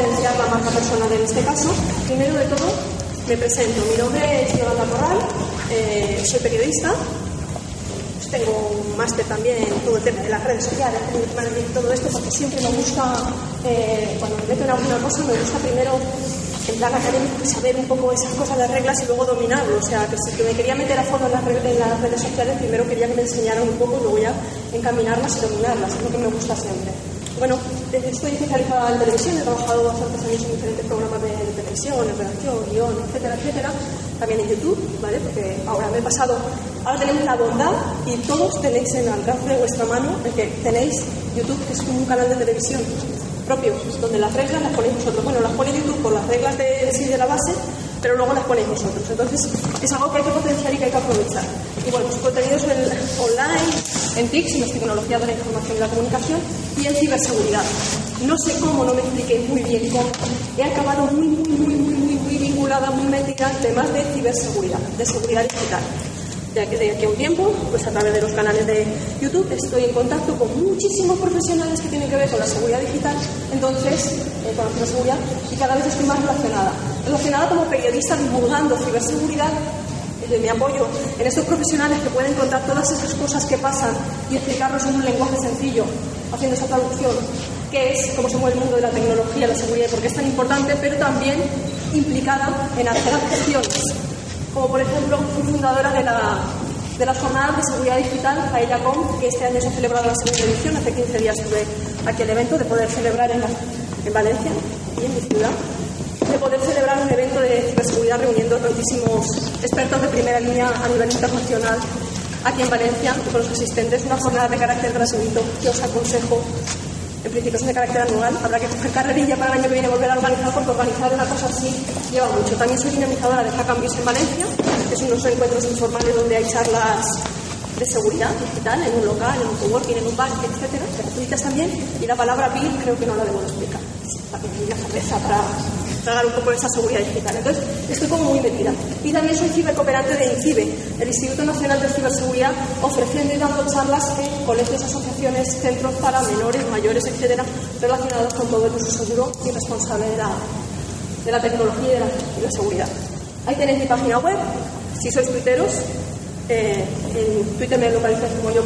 Potenciar la marca personal en este caso. Primero de todo, me presento. Mi nombre es Yolanda Corral, eh, soy periodista, tengo un máster también en todo el tema de las redes sociales, todo esto, porque siempre me gusta, eh, cuando me meto en alguna cosa, me gusta primero en plan académico saber un poco esas cosas, las reglas y luego dominarlo. O sea, que si me quería meter a fondo en las, en las redes sociales, primero quería que me enseñaran un poco y luego ya encaminarlas y dominarlas, es lo que me gusta siempre. Bueno, estoy especializada en televisión, he trabajado bastantes años en diferentes programas de, televisión, en redacción, guion, etcétera, etcétera. También en YouTube, ¿vale? Porque ahora me he pasado, ahora tenemos la bondad y todos tenéis en el alcance de vuestra mano el que tenéis YouTube, que es un canal de televisión propio, donde las reglas las ponéis vosotros. Bueno, las pone YouTube por las reglas de, de la base, pero luego las ponéis vosotros. Entonces, es algo que hay que potenciar y que hay que aprovechar. Y bueno, sus contenidos en, online, en TICS, en las tecnologías de la información y la comunicación, y en ciberseguridad. No sé cómo, no me expliqué muy bien cómo. He acabado muy, muy, muy, muy, muy, muy vinculada, muy metida en temas de ciberseguridad, de seguridad digital. De aquí, de aquí a un tiempo, pues a través de los canales de YouTube, estoy en contacto con muchísimos profesionales que tienen que ver con la seguridad digital, entonces, eh, con la ciberseguridad, y cada vez estoy más relacionada. Relacionada como periodista divulgando ciberseguridad de mi apoyo en estos profesionales que pueden contar todas esas cosas que pasan y explicarlos en un lenguaje sencillo, haciendo esa traducción, que es cómo se mueve el mundo de la tecnología, la seguridad y por qué es tan importante, pero también implicada en hacer acciones, como por ejemplo fui fundadora de la de las jornadas de seguridad digital AELACOM, que este año se ha celebrado la segunda edición, hace 15 días estuve aquí el evento de poder celebrar en, en Valencia y en mi ciudad de poder celebrar un evento de ciberseguridad reuniendo tantísimos expertos de primera línea a nivel internacional aquí en Valencia con los asistentes, una jornada de carácter gratuito que os aconsejo. En principio es de carácter anual, habrá que coger carrerilla para el año que viene volver a organizar, porque organizar una cosa así lleva mucho. También soy dinamizadora de Hackambis en Valencia, que son unos encuentros informales donde hay charlas de seguridad digital en un local, en un coworking, en un bar, etcétera, gratuitas también. Y la palabra PIR creo que no la debo explicar. También la cabeza para tragar un poco esa seguridad digital. Entonces, estoy como muy metida. Y también soy cibercooperante de INCIBE, el Instituto Nacional de Ciberseguridad, ofreciendo y dando charlas en colegios, asociaciones, centros para menores, mayores, etcétera, relacionados con todo el uso seguro y responsable de la, de la tecnología y de la, seguridad. Ahí tenéis mi página web, si sois tuiteros, eh, en Twitter me localizáis como yo.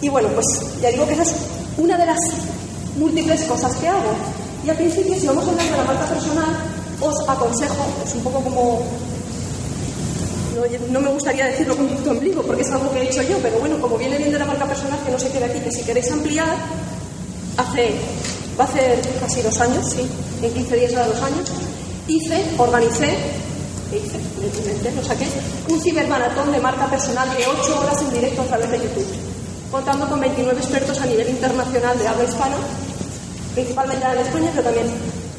Y bueno, pues ya digo que esa es una de las múltiples cosas que hago. Y al principio, si vamos a hablar de la marca personal, os aconsejo, es un poco como. No, me gustaría decirlo con tu ombligo, porque es algo que he hecho yo, pero bueno, como viene bien de la marca personal, que no se quede aquí, que si queréis ampliar, hace. va a hacer casi dos años, sí, en 15 días a dos años, hice, organicé, hice, lo saqué, un cibermaratón de marca personal de 8 horas en directo a través de YouTube, contando con 29 expertos a nivel internacional de habla hispana principalmente en España, pero también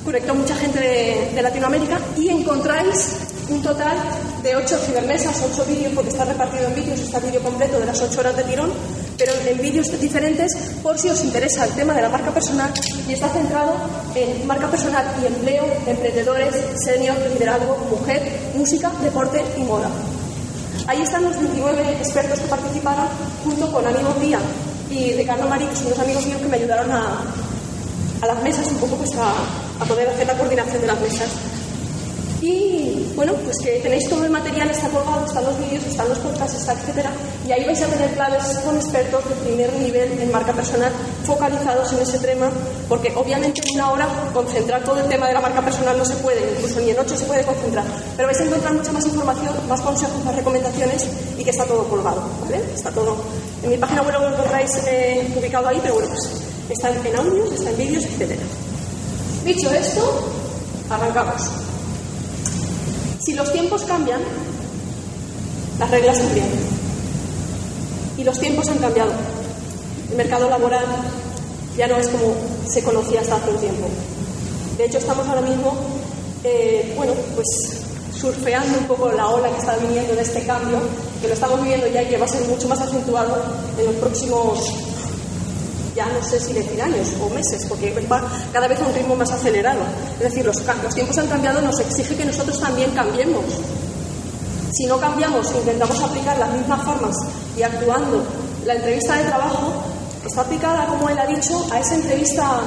conectó mucha gente de, Latinoamérica y encontráis un total de 8 cibermesas, 8 vídeos, porque está repartido en vídeos, está vídeo completo de las 8 horas de tirón, pero en vídeos diferentes por si os interesa el tema de la marca personal y está centrado en marca personal y empleo, emprendedores, senior, liderazgo, mujer, música, deporte y moda. Ahí están los 29 expertos que participaron junto con Ánimo Díaz y Ricardo Marí, que son dos amigos míos que me ayudaron a, a las mesas, un poco pues a, poder hacer la coordinación de las mesas. Y bueno, pues que tenéis todo el material, está colgado, están los vídeos, están los podcasts, está etcétera. Y ahí vais a tener claves con expertos de primer nivel en marca personal focalizados en ese tema, porque obviamente en una hora concentrar todo el tema de la marca personal no se puede, incluso ni en ocho se puede concentrar. Pero vais a encontrar mucha más información, más consejos, más recomendaciones y que está todo colgado, ¿vale? Está todo. En mi página web lo encontráis eh, ubicado ahí, pero bueno, pues están en audios, están en vídeos, etc. Dicho esto, arrancamos. Si los tiempos cambian, Las reglas también. Y los tiempos han cambiado. El mercado laboral ya no es como se conocía hasta hace un tiempo. De hecho, estamos ahora mismo, eh, bueno, pues surfeando un poco la ola que está viniendo de este cambio, que lo estamos viviendo ya y que va a ser mucho más acentuado en los próximos, ya no sé si decir años o meses, porque va cada vez a un ritmo más acelerado. Es decir, los, tiempos han cambiado, nos exige que nosotros también cambiemos. Si no cambiamos, intentamos aplicar las mismas formas y actuando, la entrevista de trabajo está aplicada, como él ha dicho, a esa entrevista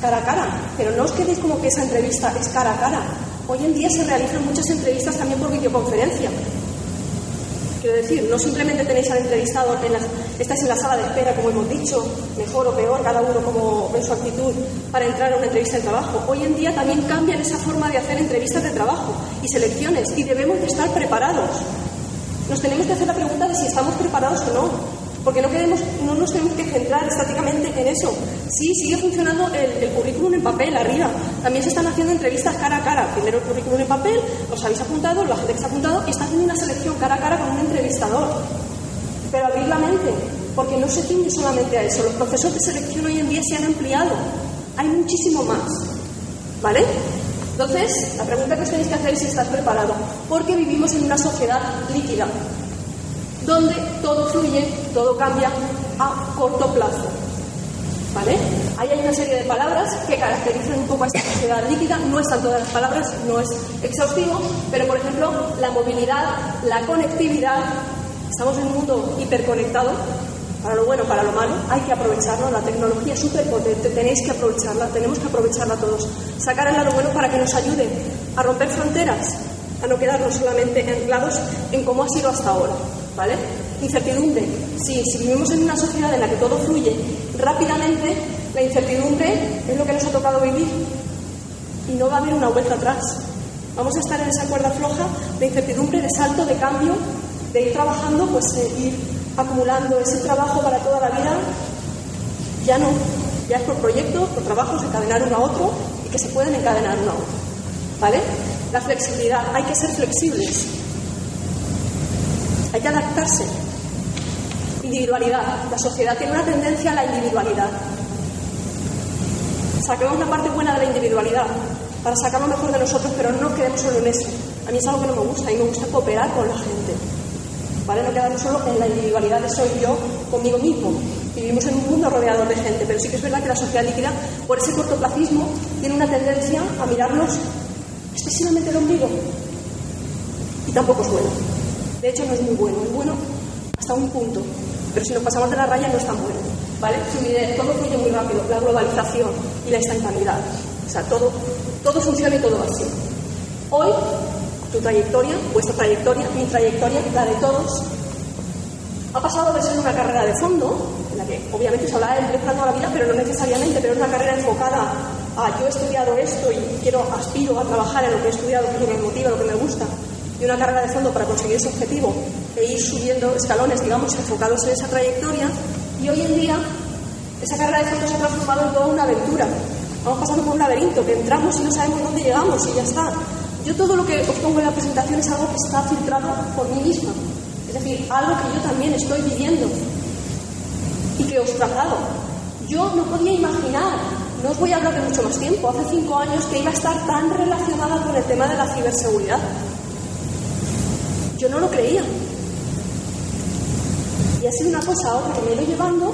cara a cara. Pero no os quedéis como que esa entrevista es cara a cara. Hoy en día se realizan muchas entrevistas también por videoconferencia. Quiero decir, no simplemente tenéis al entrevistado, en la, estáis en la sala de espera, como hemos dicho, mejor o peor, cada uno como en su actitud para entrar a una entrevista de trabajo. Hoy en día también cambian esa forma de hacer entrevistas de trabajo y selecciones y debemos de estar preparados. Nos tenemos que hacer la pregunta de si estamos preparados o no, porque no, queremos, no nos tenemos que centrar estáticamente en eso. Sí, sigue funcionando el, currículum en papel arriba. También se están haciendo entrevistas cara a cara. Primero el currículum en papel, os habéis apuntado, la gente que se ha apuntado, y está haciendo una selección cara a cara con un entrevistador. Pero abrir la mente, porque no se ciñe solamente a eso. Los procesos de selección hoy en día se han ampliado. Hay muchísimo más. ¿Vale? Entonces, la pregunta que os tenéis que hacer es si estás preparado. Porque vivimos en una sociedad líquida, donde todo fluye, todo cambia a corto plazo. ¿Vale? Ahí hay una serie de palabras que caracterizan un poco a esta sociedad líquida. No están todas las palabras, no es exhaustivo, pero por ejemplo, la movilidad, la conectividad. Estamos en un mundo hiperconectado, para lo bueno, para lo malo, hay que aprovecharlo. La tecnología es súper potente, tenéis que aprovecharla, tenemos que aprovecharla todos. Sacar el lado bueno para que nos ayude a romper fronteras, a no quedarnos solamente anclados en cómo ha sido hasta ahora. ¿Vale? Incertidumbre. Sí, si vivimos en una sociedad en la que todo fluye rápidamente, la incertidumbre es lo que nos ha tocado vivir. Y no va a haber una vuelta atrás. Vamos a estar en esa cuerda floja de incertidumbre, de salto, de cambio, de ir trabajando, pues eh, ir acumulando ese trabajo para toda la vida. Ya no. Ya es por proyectos, por trabajos, encadenar uno a otro y que se pueden encadenar uno a otro. ¿Vale? La flexibilidad. Hay que ser flexibles. Hay que adaptarse. Individualidad. La sociedad tiene una tendencia a la individualidad. Saquemos la parte buena de la individualidad para sacar lo mejor de nosotros, pero no quedemos solo en eso. A mí es algo que no me gusta, mí me gusta cooperar con la gente. ¿Vale? No quedarnos solo en la individualidad de soy yo conmigo mismo. Vivimos en un mundo rodeado de gente, pero sí que es verdad que la sociedad líquida, por ese cortoplacismo, tiene una tendencia a mirarnos excesivamente el ombligo. Y tampoco es bueno. De hecho, no es muy bueno. Es bueno hasta un punto. Pero si nos pasamos de la raya, no es tan bueno. ¿Vale? Todo fluye muy rápido. La globalización y la instantaneidad. O sea, todo, todo funciona y todo va así. Hoy, tu trayectoria, vuestra trayectoria, mi trayectoria, la de todos, ha pasado de ser una carrera de fondo, en la que obviamente se hablaba de toda la vida, pero no necesariamente, pero es una carrera enfocada a yo he estudiado esto y quiero, aspiro a trabajar en lo que he estudiado, que me motiva, lo que me gusta, y una carrera de fondo para conseguir ese objetivo e ir subiendo escalones, digamos, enfocados en esa trayectoria. Y hoy en día, esa carrera de fondo se ha transformado en toda una aventura. Vamos pasando por un laberinto que entramos y no sabemos dónde llegamos y ya está. Yo todo lo que os pongo en la presentación es algo que está filtrado por mí misma. Es decir, algo que yo también estoy viviendo y que os traslado. Yo no podía imaginar, no os voy a hablar de mucho más tiempo, hace cinco años que iba a estar tan relacionada con el tema de la ciberseguridad. Yo no lo creía. Y ha sido una cosa ahora que me he llevando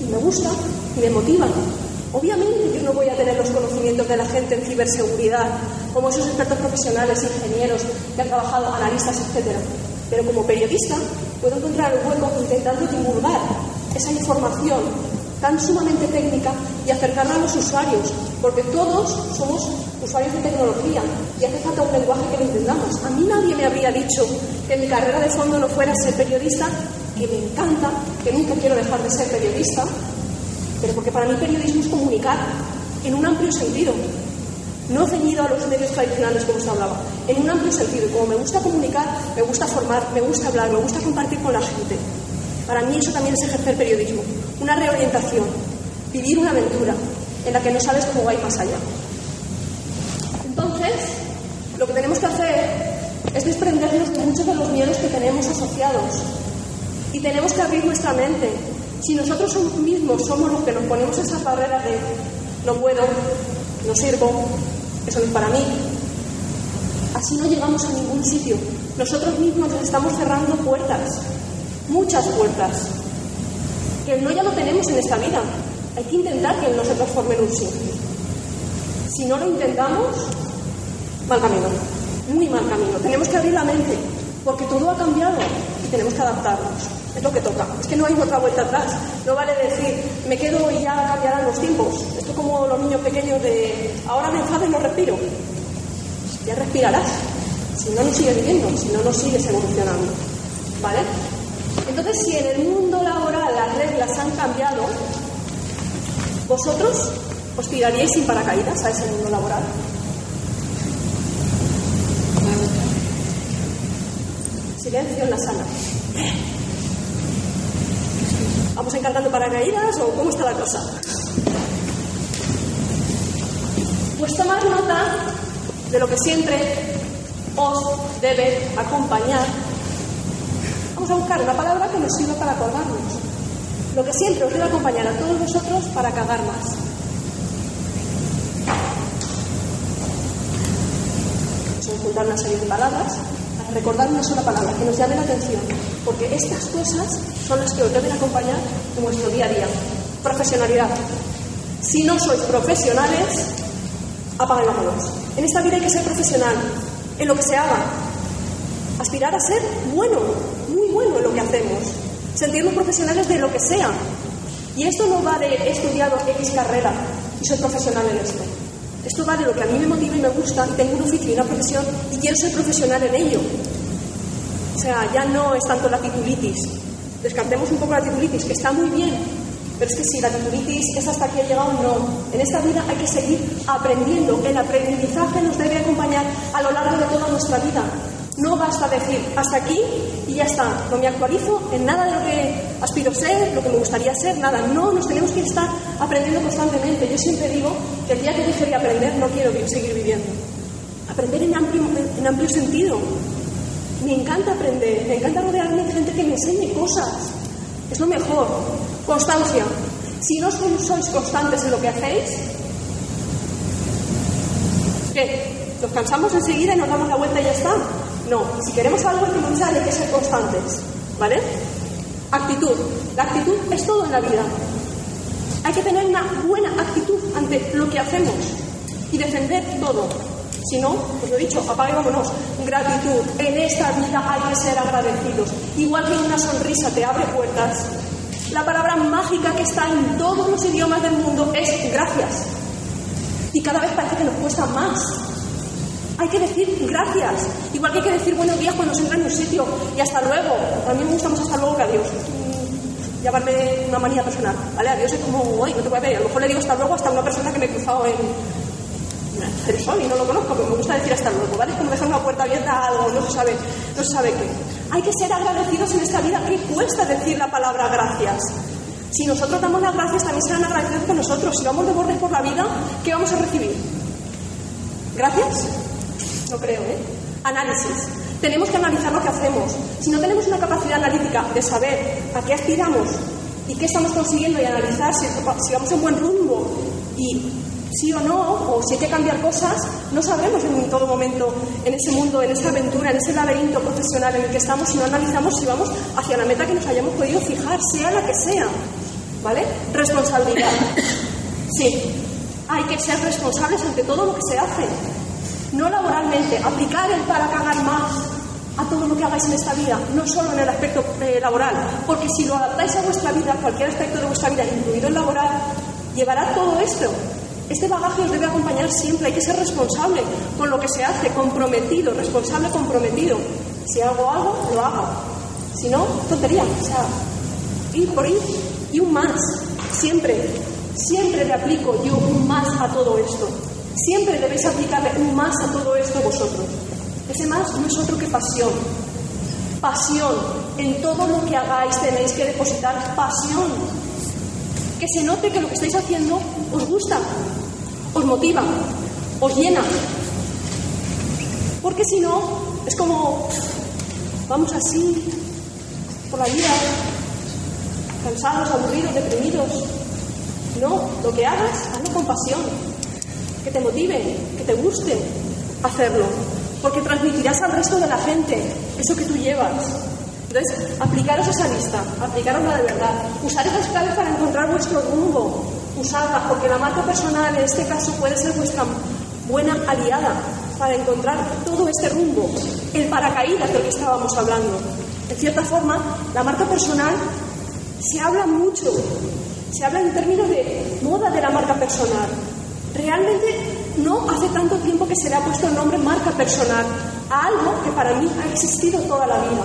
y me gusta y me motiva. Obviamente yo no voy a tener los conocimientos de la gente en ciberseguridad, como esos expertos profesionales, ingenieros que han trabajado, analistas, etc. Pero como periodista puedo encontrar el hueco intentando divulgar esa información tan sumamente técnica y acercarla a los usuarios, porque todos somos usuarios de tecnología y hace falta un lenguaje que lo entendamos. A mí nadie me habría dicho que mi carrera de fondo no fuera ser periodista, que me encanta, que nunca quiero dejar de ser periodista, pero porque para mí periodismo es comunicar en un amplio sentido, no ceñido a los medios tradicionales como se hablaba, en un amplio sentido. Como me gusta comunicar, me gusta formar, me gusta hablar, me gusta compartir con la gente. Para mí eso también es ejercer periodismo, una reorientación, vivir una aventura en la que no sabes cómo va a ir más allá. Entonces, lo que tenemos que hacer es desprendernos de muchos de los miedos que tenemos asociados. Y tenemos que abrir nuestra mente. Si nosotros mismos somos los que nos ponemos esa barrera de no puedo, no sirvo, eso no es para mí, así no llegamos a ningún sitio. Nosotros mismos nos estamos cerrando puertas, muchas puertas, que el no ya lo tenemos en esta vida. Hay que intentar que el no se transforme en un sí. Si no lo intentamos, mal camino, muy mal camino. Tenemos que abrir la mente, porque todo ha cambiado y tenemos que adaptarnos. Es lo que toca. Es que no hay otra vuelta atrás. No vale decir, me quedo y ya cambiarán los tiempos. Esto como los niños pequeños de, ahora me enfado y no respiro. Ya respirarás. Si no, no sigues viviendo, si no, no sigues evolucionando. ¿Vale? Entonces, si en el mundo laboral las reglas han cambiado, ¿vosotros os tiraríais sin paracaídas a ese mundo laboral? Silencio en la sala. ¿Vamos encargando paracaídas o cómo está la cosa? Pues tomar nota de lo que siempre os debe acompañar. Vamos a buscar una palabra que nos sirva para acordarnos. Lo que siempre os debe acompañar a todos vosotros para cagar más. Vamos a juntar una serie de palabras recordar una sola palabra, que nos llame la atención, porque estas cosas son las que os deben acompañar en vuestro día a día. Profesionalidad. Si no sois profesionales, apaguen. En esta vida hay que ser profesional, en lo que se haga. Aspirar a ser bueno, lo que hacemos. Sentirnos profesionales de lo que sea. Y esto no va de he estudiado X carrera y soy profesional en esto. Esto va de lo que a mí me motiva y me gusta y tengo un oficio y una profesión y quiero ser profesional en ello. O sea, ya no es tanto la titulitis. Descartemos un poco la titulitis, que está muy bien, pero es que si la titulitis es hasta aquí ha llegado, no. En esta vida hay que seguir aprendiendo. El aprendizaje nos debe acompañar a lo largo de toda nuestra vida. No basta decir hasta aquí y ya está. No me actualizo en nada de lo que aspiro ser, lo que me gustaría ser, nada. No, nos tenemos que estar aprendiendo constantemente. Yo siempre digo que el día que deje de aprender no quiero seguir viviendo. Aprender en amplio, en amplio sentido. Me encanta aprender, me encanta rodearme de gente que me enseñe cosas. Es lo mejor. Constancia. Si no sois constantes en lo que hacéis, ¿qué? ¿Nos cansamos enseguida y nos damos la vuelta y ya está? No, si queremos algo luchar, hay que ser constantes. ¿Vale? Actitud. La actitud es todo en la vida. Hay que tener una buena actitud ante lo que hacemos y defender todo. Si no, pues lo he dicho, vámonos. Gratitud. En esta vida hay que ser agradecidos. Igual que una sonrisa te abre puertas, la palabra mágica que está en todos los idiomas del mundo es gracias. Y cada vez parece que nos cuesta más. Hay que decir gracias. Igual que hay que decir buenos días cuando se entra en un sitio y hasta luego. A mí me gusta más hasta luego que adiós. Mm, llamarme una manía personal. ¿Vale? Adiós es como, ay, no te voy a ver. A lo mejor le digo hasta luego hasta una persona que me he cruzado en Jersón y no lo conozco, pero me gusta decir hasta luego. ¿Vale? Es como dejar una puerta abierta a algo, no se sabe, no se sabe qué. Hay que ser agradecidos en esta vida. ¿Qué cuesta decir la palabra gracias? Si nosotros damos las gracias, también serán agradecidos con nosotros. Si vamos de bordes por la vida, ¿qué vamos a recibir? ¿Gracias? No creo, ¿eh? Análisis. Tenemos que analizar lo que hacemos. Si no tenemos una capacidad analítica de saber a qué aspiramos y qué estamos consiguiendo y analizar si, vamos en buen rumbo y sí o no, o si hay que cambiar cosas, no sabremos en todo momento en ese mundo, en esa aventura, en ese laberinto profesional en el que estamos si no analizamos si vamos hacia la meta que nos hayamos podido fijar, sea la que sea. ¿Vale? Responsabilidad. Sí, hay que ser responsables ante todo lo que se hace no laboralmente, aplicar el para cagar más a todo lo que hagáis en esta vida, no solo en el aspecto eh, laboral, porque si lo adaptáis a vuestra vida, cualquier aspecto de vuestra vida, incluido el laboral, llevará todo esto. Este bagaje os debe acompañar siempre, hay que ser responsable con lo que se hace, comprometido, responsable, comprometido. Si hago algo, lo hago. Si no, tontería. O sea, ir por ir y un más. Siempre, siempre le aplico yo un más a todo esto. Siempre debéis aplicarle un más a todo esto vosotros. Ese más no es otro que pasión. Pasión. En todo lo que hagáis tenéis que depositar pasión. Que se note que lo que estáis haciendo os gusta, os motiva, os llena. Porque si no, Es como, vamos así, por la vida, cansados, aburridos, deprimidos. No, lo que hagas, hazlo con pasión, que te motive, que te guste hacerlo, porque transmitirás al resto de la gente eso que tú llevas. Entonces, aplicaros esa lista, aplicarosla de verdad. Usar esas claves para encontrar vuestro rumbo, usarlas, porque la marca personal en este caso puede ser vuestra buena aliada para encontrar todo este rumbo, el paracaídas del que estábamos hablando. En cierta forma, la marca personal se habla mucho, se habla en términos de moda de la marca personal. Realmente no hace tanto tiempo que se le ha puesto el nombre marca personal a algo que para mí ha existido toda la vida.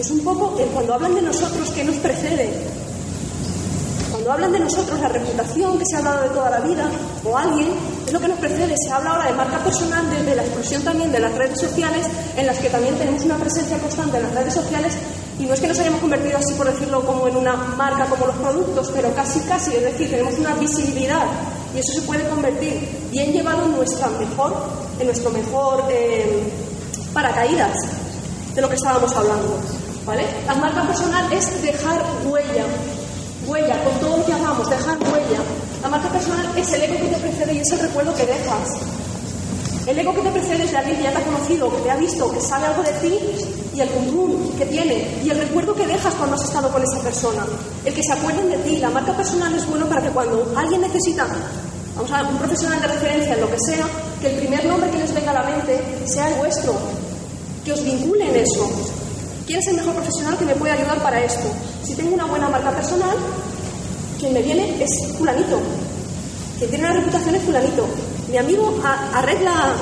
Es un poco cuando hablan de nosotros que nos precede. Cuando hablan de nosotros, la reputación que se ha dado de toda la vida, o alguien, es lo que nos precede. Se habla ahora de marca personal desde la explosión también de las redes sociales, en las que también tenemos una presencia constante en las redes sociales y no es que nos hayamos convertido así, por decirlo, como en una marca como los productos, pero casi, casi, es decir, tenemos una visibilidad y eso se puede convertir bien llevado en, nuestra mejor, en nuestro mejor eh, paracaídas de lo que estábamos hablando. ¿vale? La marca personal es dejar huella, huella, con todo lo que hagamos, dejar huella. La marca personal es el ego que te precede y es el recuerdo que dejas. El ego que te precede es de alguien que ya te ha conocido, que te ha visto, que sabe algo de ti y el cum que tiene y el recuerdo que dejas cuando has estado con esa persona. El que se acuerden de ti. La marca personal es bueno para que cuando alguien necesita, vamos a un profesional de referencia en lo que sea, que el primer nombre que les venga a la mente sea el vuestro. Que os vincule en eso. ¿Quién es el mejor profesional que me puede ayudar para esto? Si tengo una buena marca personal, quien me viene es fulanito. Quien tiene una reputación es fulanito. Mi amigo arregla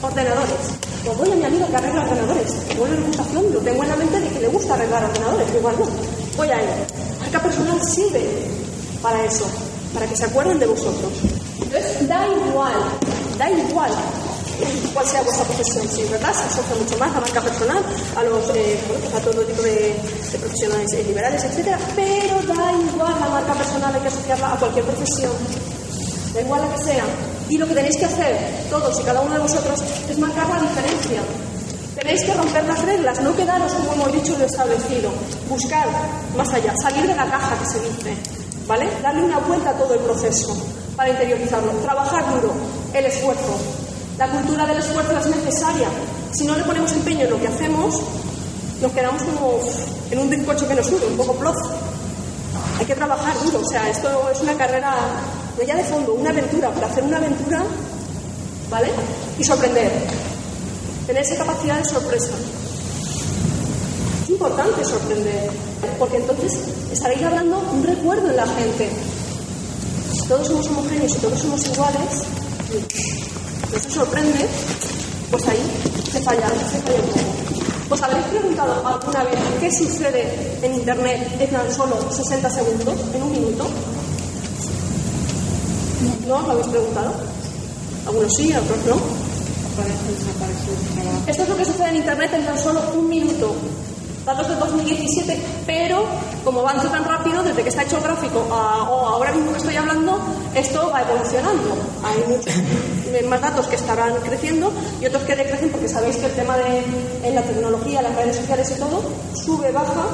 ordenadores. Pues voy a mi amigo que arregla ordenadores. Buena reputación, lo tengo en la mente de que le gusta arreglar ordenadores, igual no. Voy a él. Marca personal sirve para eso, para que se acuerden de vosotros. Entonces, da igual, da igual cuál sea vuestra profesión, sí, ¿verdad? Se asocia mucho más a marca personal, a los eh, pues a todo tipo de, profesionales eh, liberales, etcétera, pero da igual la marca personal, hay que asociarla a cualquier profesión, da igual la que sea. Y lo que tenéis que hacer, todos y cada uno de vosotros, es marcar la diferencia. Tenéis que romper las reglas, no quedaros, como hemos dicho, lo establecido. Buscar más allá, salir de la caja que se dice, ¿vale? Darle una vuelta a todo el proceso para interiorizarlo. Trabajar duro, el esfuerzo. La cultura del esfuerzo es necesaria. Si no le ponemos empeño en lo que hacemos, nos quedamos como en un bizcocho que nos sube, un poco ploz. Hay que trabajar duro, o sea, esto es una carrera, no de fondo, una aventura, para hacer una aventura, ¿vale? Y sorprender. Tener esa capacidad de sorpresa. Es importante sorprender, porque entonces estaréis hablando un recuerdo en la gente. Todos somos homogéneos y todos somos iguales, eso sorprende, pues ahí se falla, se falla un poco. ¿Os habéis preguntado alguna vez qué sucede en Internet en tan solo 60 segundos, en un minuto? ¿No os lo habéis preguntado? Algunos sí, otros no. Esto es lo que sucede en Internet en tan solo un minuto datos de 2017, pero como avanza tan rápido, desde que está hecho el gráfico a, o ahora mismo que estoy hablando, esto va evolucionando. Hay muchos más datos que estarán creciendo y otros que decrecen porque sabéis que el tema de la tecnología, las redes sociales y todo, sube, baja,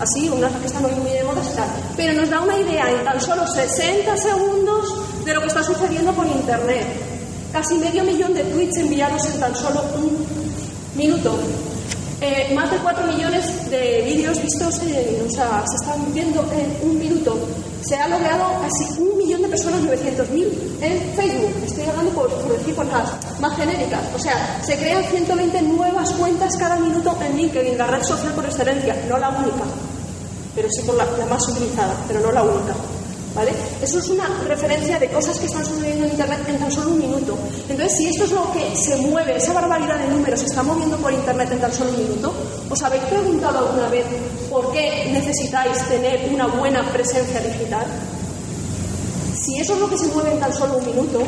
así, unas que están muy de moda tal. Pero nos da una idea en tan solo 60 segundos de lo que está sucediendo por Internet. Casi medio millón de tweets enviados en tan solo un minuto. Eh, más de 4 millones de vídeos vistos, se están viendo en un minuto. Se ha logrado casi un millón de personas, 900.000 en Facebook. Estoy hablando por, decir cosas más genéricas. O sea, se crean 120 nuevas cuentas cada minuto en LinkedIn, la red social por excelencia, no la única, pero sí por la más utilizada, pero no la única. Eso es una referencia de cosas que están sucediendo en Internet en tan solo un minuto. Entonces, si esto es lo que se mueve, esa barbaridad de números se está moviendo por Internet en tan solo un minuto, ¿os habéis preguntado alguna vez por qué necesitáis tener una buena presencia digital? Si eso es lo que se mueve en tan solo un minuto,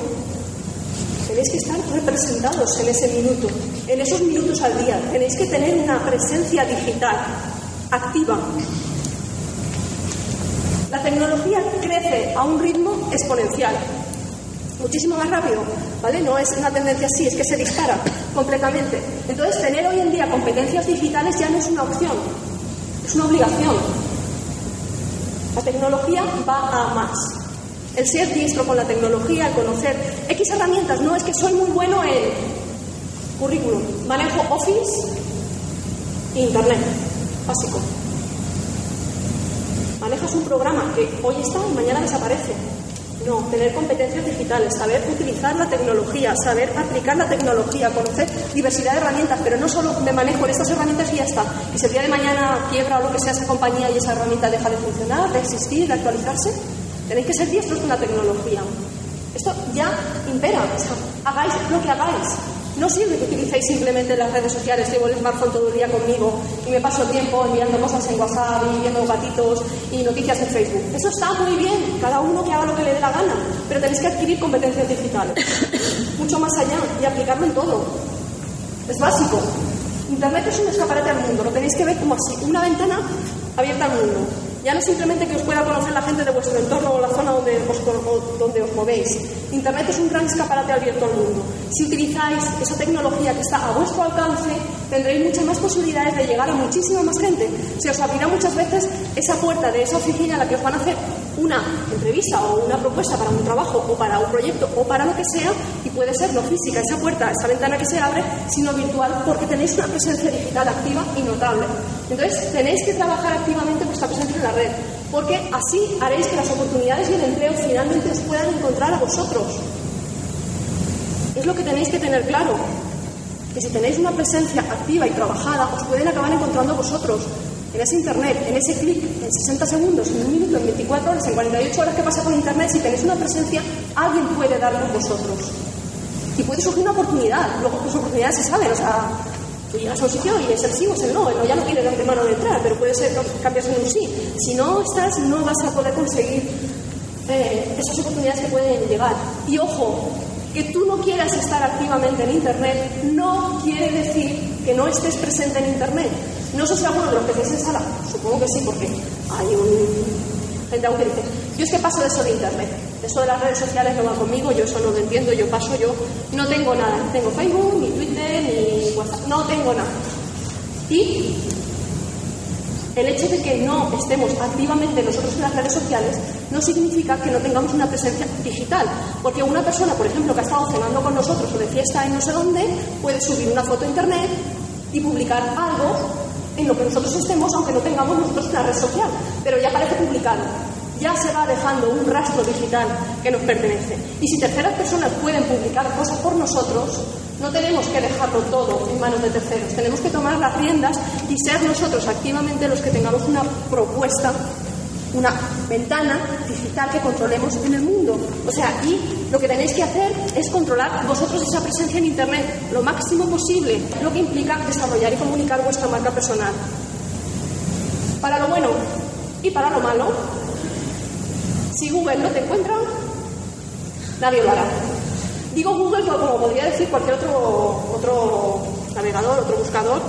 tenéis que estar representados en ese minuto, en esos minutos al día. Tenéis que tener una presencia digital activa, la tecnología crece a un ritmo exponencial, muchísimo más rápido, ¿vale? No es una tendencia así, es que se dispara. completamente. Entonces, tener hoy en día competencias digitales ya no es una opción, es una obligación. La tecnología va a más. El ser diestro con la tecnología, el conocer X herramientas, no es que soy muy bueno en currículum, manejo Office e Internet, básico. Manejas un programa que hoy está y mañana desaparece. No, tener competencias digitales, saber utilizar la tecnología, saber aplicar la tecnología, conocer diversidad de herramientas, pero no solo me manejo en estas herramientas y ya está. Y si el día de mañana quiebra o lo que sea esa compañía y esa herramienta deja de funcionar, de existir, de actualizarse, tenéis que ser diestros con la tecnología. Esto ya impera, hagáis lo que hagáis, no sirve que utilicéis simplemente las redes sociales, llevo el smartphone todo el día conmigo y me paso el tiempo enviando cosas en WhatsApp y viendo gatitos y noticias en Facebook. Eso está muy bien, cada uno que haga lo que le dé la gana, pero tenéis que adquirir competencias digitales, mucho más allá y aplicarlo en todo. Es básico. Internet es un escaparate al mundo, lo tenéis que ver como así, una ventana abierta al mundo. Ya no simplemente que os pueda conocer la gente de vuestro entorno o la zona donde os, donde os movéis. Internet es un gran escaparate abierto al mundo. Si utilizáis esa tecnología que está a vuestro alcance, tendréis muchas más posibilidades de llegar a muchísima más gente. Se os abrirá muchas veces esa puerta de esa oficina a la que os van a hacer una entrevista o una propuesta para un trabajo o para un proyecto o para lo que sea y puede ser no física esa puerta, esa ventana que se abre, sino virtual porque tenéis una presencia digital activa y notable. Entonces tenéis que trabajar activamente vuestra presencia en la red porque así haréis que las oportunidades y el empleo finalmente os puedan encontrar a vosotros. Es lo que tenéis que tener claro, que si tenéis una presencia activa y trabajada, os pueden acabar encontrando vosotros en ese Internet, en ese clic, en 60 segundos, en un minuto, en 24 horas, en 48 horas que pasa con Internet, si tenéis una presencia, alguien puede dar por vosotros. Y puede surgir una oportunidad, luego las oportunidades se saben, o sea, tú llegas a un sitio y es el sí o es el no, no ya no tiene de antemano de entrar, pero puede ser que cambias en un sí. Si no estás, no vas a poder conseguir eh, esas oportunidades que pueden llegar. Y ojo, que tú no quieras estar activamente en Internet no quiere decir que no estés presente en Internet. No sé si alguno de los que estáis en sala, supongo que sí, porque hay un gente aún que dice, yo es que paso de eso de Internet, eso de las redes sociales no va conmigo, yo eso no lo entiendo, yo paso, yo no tengo nada, no tengo Facebook, ni Twitter, ni WhatsApp, no tengo nada. Y el hecho de que no estemos activamente nosotros en las redes sociales no significa que no tengamos una presencia digital, porque una persona, por ejemplo, que ha estado cenando con nosotros o de fiesta en no sé dónde, puede subir una foto a internet y publicar algo en lo que nosotros estemos, aunque no tengamos nosotros una red social, pero ya parece publicado. Ya se va dejando un rastro digital que nos pertenece. Y si terceras personas pueden publicar cosas por nosotros, no tenemos que dejarlo todo en manos de terceros. Tenemos que tomar las riendas y ser nosotros activamente los que tengamos una propuesta una ventana digital que controlemos en el mundo. O sea, aquí lo que tenéis que hacer es controlar vosotros esa presencia en Internet lo máximo posible, lo que implica desarrollar y comunicar vuestra marca personal. Para lo bueno y para lo malo, si Google no te encuentra, nadie lo hará. Digo Google como podría decir cualquier otro, otro navegador, otro buscador,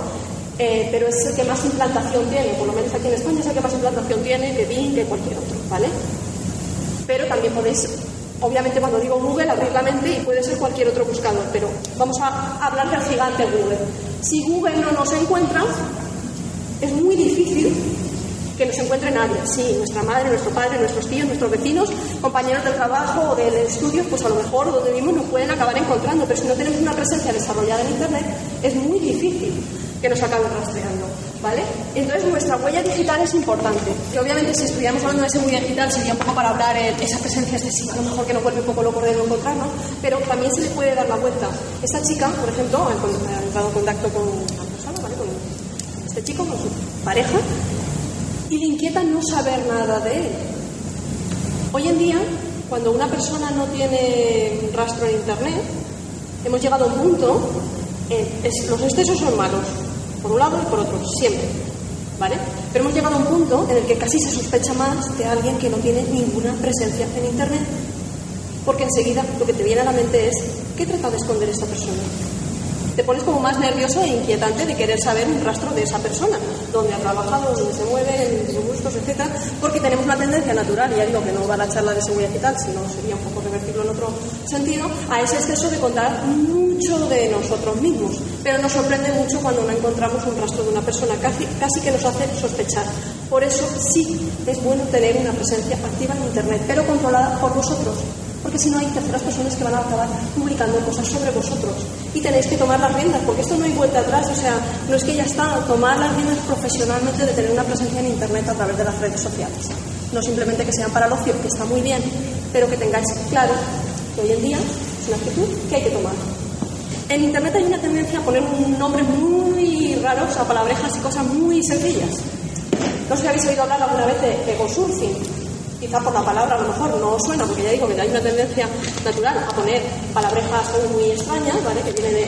eh, pero es el que más implantación tiene, por lo menos aquí en España es el que más implantación tiene que Bing, que cualquier otro, ¿vale? Pero también podéis, obviamente cuando digo Google, abrir la mente y puede ser cualquier otro buscador, pero vamos a hablar del gigante Google. Si Google no nos encuentra, es muy difícil que nos encuentre nadie. Sí, nuestra madre, nuestro padre, nuestros tíos, nuestros vecinos, compañeros del trabajo o del estudio, pues a lo mejor donde vivimos nos pueden acabar encontrando, pero si no tenemos una presencia desarrollada en Internet, es muy difícil que nos acaben rastreando. ¿Vale? Entonces nuestra huella digital es importante. Y obviamente si estuviéramos hablando de esa huella digital sería un poco para hablar de esa presencia excesiva, a lo mejor que nos vuelve un poco loco de no encontrarnos, pero también se le puede dar la vuelta. Esta chica, por ejemplo, ha entrado en contacto con una persona, ¿vale? Con este chico, con su pareja, y le inquieta no saber nada de él. Hoy en día, cuando una persona no tiene rastro en Internet, hemos llegado a un punto, los excesos son malos, por un lado y por otro, siempre. ¿Vale? Pero hemos llegado a un punto en el que casi se sospecha más de alguien que no tiene ninguna presencia en Internet. Porque enseguida lo que te viene a la mente es, ¿qué trata de esconder esta persona? Te pones como más nervioso e inquietante de querer saber un rastro de esa persona, dónde ha trabajado, dónde se mueve, en sus gustos, etc. Porque tenemos una tendencia natural, y ya digo que no va a la charla de seguridad y tal, sino sería un poco revertirlo en otro sentido, a ese exceso de contar mucho de nosotros mismos, pero nos sorprende mucho cuando no encontramos un rastro de una persona, casi, casi que nos hace sospechar. Por eso sí es bueno tener una presencia activa en Internet, pero controlada por vosotros, porque si no hay terceras personas que van a acabar publicando cosas sobre vosotros y tenéis que tomar las riendas, porque esto no hay vuelta atrás, o sea, no es que ya está, tomar las riendas profesionalmente de tener una presencia en Internet a través de las redes sociales. No simplemente que sean para el ocio, que está muy bien, pero que tengáis claro que hoy en día es una actitud que hay que tomar. En Internet hay una tendencia a poner un nombre muy raros a palabrejas y cosas muy sencillas. No sé si habéis oído hablar alguna vez de egosurfing. Quizá por la palabra a lo mejor no suena, porque ya digo que hay una tendencia natural a poner palabrejas muy extrañas, ¿vale? Que viene de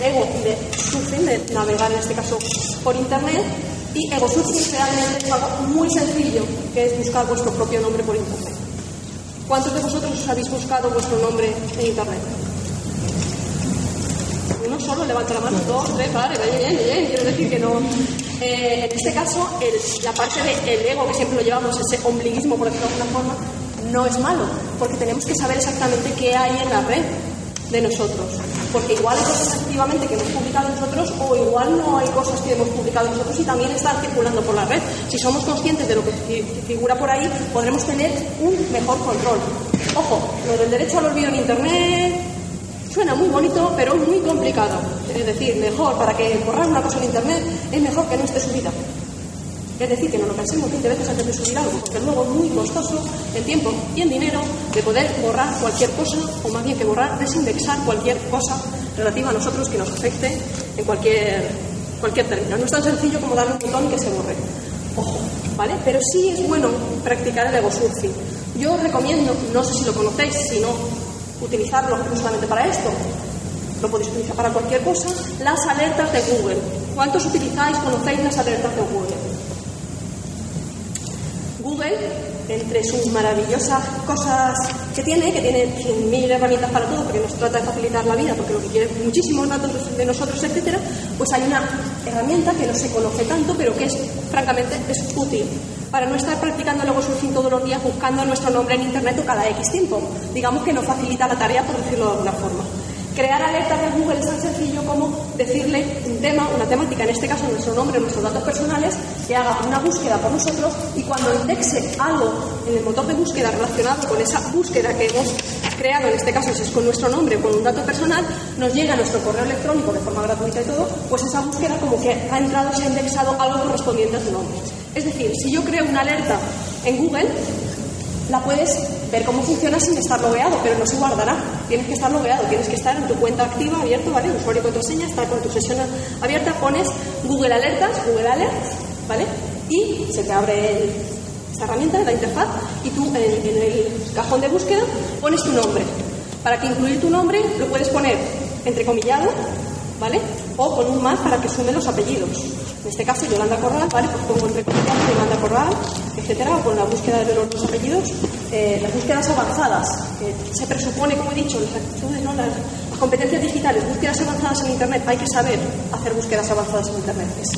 ego y de surfing, de navegar en este caso por Internet. Y egosurfing realmente es algo muy sencillo, que es buscar vuestro propio nombre por Internet. ¿Cuántos de vosotros habéis buscado vuestro nombre en Internet? Uno solo, levanta la mano, dos, tres, vale, bien, bien, bien, quiero decir que no. Eh, en este caso, el, la parte del ego que siempre lo llevamos, ese ombliguismo, por decirlo de alguna forma, no es malo, porque tenemos que saber exactamente qué hay en la red de nosotros. Porque igual hay cosas activamente que hemos publicado nosotros o igual no hay cosas que hemos publicado nosotros y también están circulando por la red. Si somos conscientes de lo que figura por ahí, podremos tener un mejor control. Ojo, lo del derecho al olvido en Internet suena muy bonito, pero muy complicado. Es decir, mejor para que borrar una cosa en Internet es mejor que no esté subida. Es decir, que no lo pensemos 20 veces antes de subir algo, porque luego es muy costoso en tiempo y en dinero de poder borrar cualquier cosa, o más bien que borrar, desindexar cualquier cosa relativa a nosotros que nos afecte en cualquier, cualquier término. No es tan sencillo como darle un botón que se borre. Ojo, ¿vale? Pero sí es bueno practicar el ego surfing. Yo os recomiendo, no sé si lo conocéis, si no, utilizarlo justamente para esto. Lo podéis utilizar para cualquier cosa. Las alertas de Google. ¿Cuántos utilizáis, conocéis las alertas de Google? Google, entre sus maravillosas cosas que tiene, que tiene mil herramientas para todo, porque nos trata de facilitar la vida, porque lo que quiere es muchísimos datos de nosotros, etcétera, pues hay una herramienta que no se conoce tanto, pero que es, francamente, es útil para no estar practicando luego surfing todos los días buscando nuestro nombre en internet o cada X tiempo. Digamos que nos facilita la tarea, por decirlo de alguna forma. Crear alertas de Google es tan sencillo como decirle un tema, una temática, en este caso nuestro nombre, nuestros datos personales, que haga una búsqueda por nosotros y cuando indexe algo en el motor de búsqueda relacionado con esa búsqueda que hemos creado, en este caso si es con nuestro nombre o con un dato personal, nos llega a nuestro correo electrónico de forma gratuita y todo, pues esa búsqueda como que ha entrado, se ha indexado algo correspondiente a su nombre. Es decir, si yo creo una alerta en Google, la puedes ver cómo funciona sin estar logueado, pero no se guardará. Tienes que estar logueado, tienes que estar en tu cuenta activa, abierto, ¿vale? Usuario y contraseña, estar con tu sesión abierta, pones Google Alertas, Google Alerts, ¿vale? Y se te abre esta herramienta, la interfaz, y tú en, en el cajón de búsqueda pones tu nombre. Para que incluir tu nombre lo puedes poner entrecomillado, ¿vale? O con un más para que sume los apellidos. En este caso, Yolanda Corral, ¿vale? Pues pongo entre comillas Yolanda Corral, etcétera, o con la búsqueda de los dos apellidos. Eh, las búsquedas avanzadas, que se presupone, como he dicho, las ¿no? las, las competencias digitales, búsquedas avanzadas en Internet, hay que saber hacer búsquedas avanzadas en Internet. Es,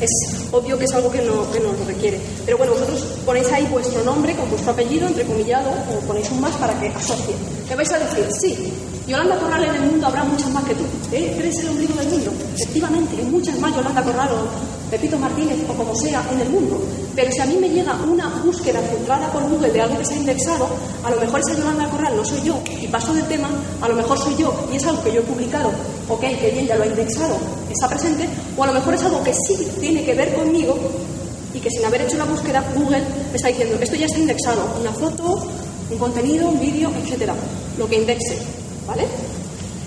es obvio que es algo que, no, que nos lo requiere. Pero bueno, vosotros ponéis ahí vuestro nombre con vuestro apellido, entrecomillado, o ponéis un más para que asocie. Me vais a decir, sí, Yolanda Corral en el mundo habrá muchas más que tú. ¿Eh? ¿Eres el ombligo del mundo? Efectivamente, hay muchas más Yolanda Corral Pepito Martínez o como sea en el mundo. Pero si a mí me llega una búsqueda filtrada por Google de algo que se ha indexado, a lo mejor esa Yolanda Corral no soy yo y paso del tema, a lo mejor soy yo y es algo que yo he publicado, ok, que bien, ya lo ha indexado, está presente, o a lo mejor es algo que sí tiene que ver conmigo y que sin haber hecho la búsqueda, Google me está diciendo, esto ya está indexado, una foto, un contenido, un vídeo, etcétera, lo que indexe. ¿Vale?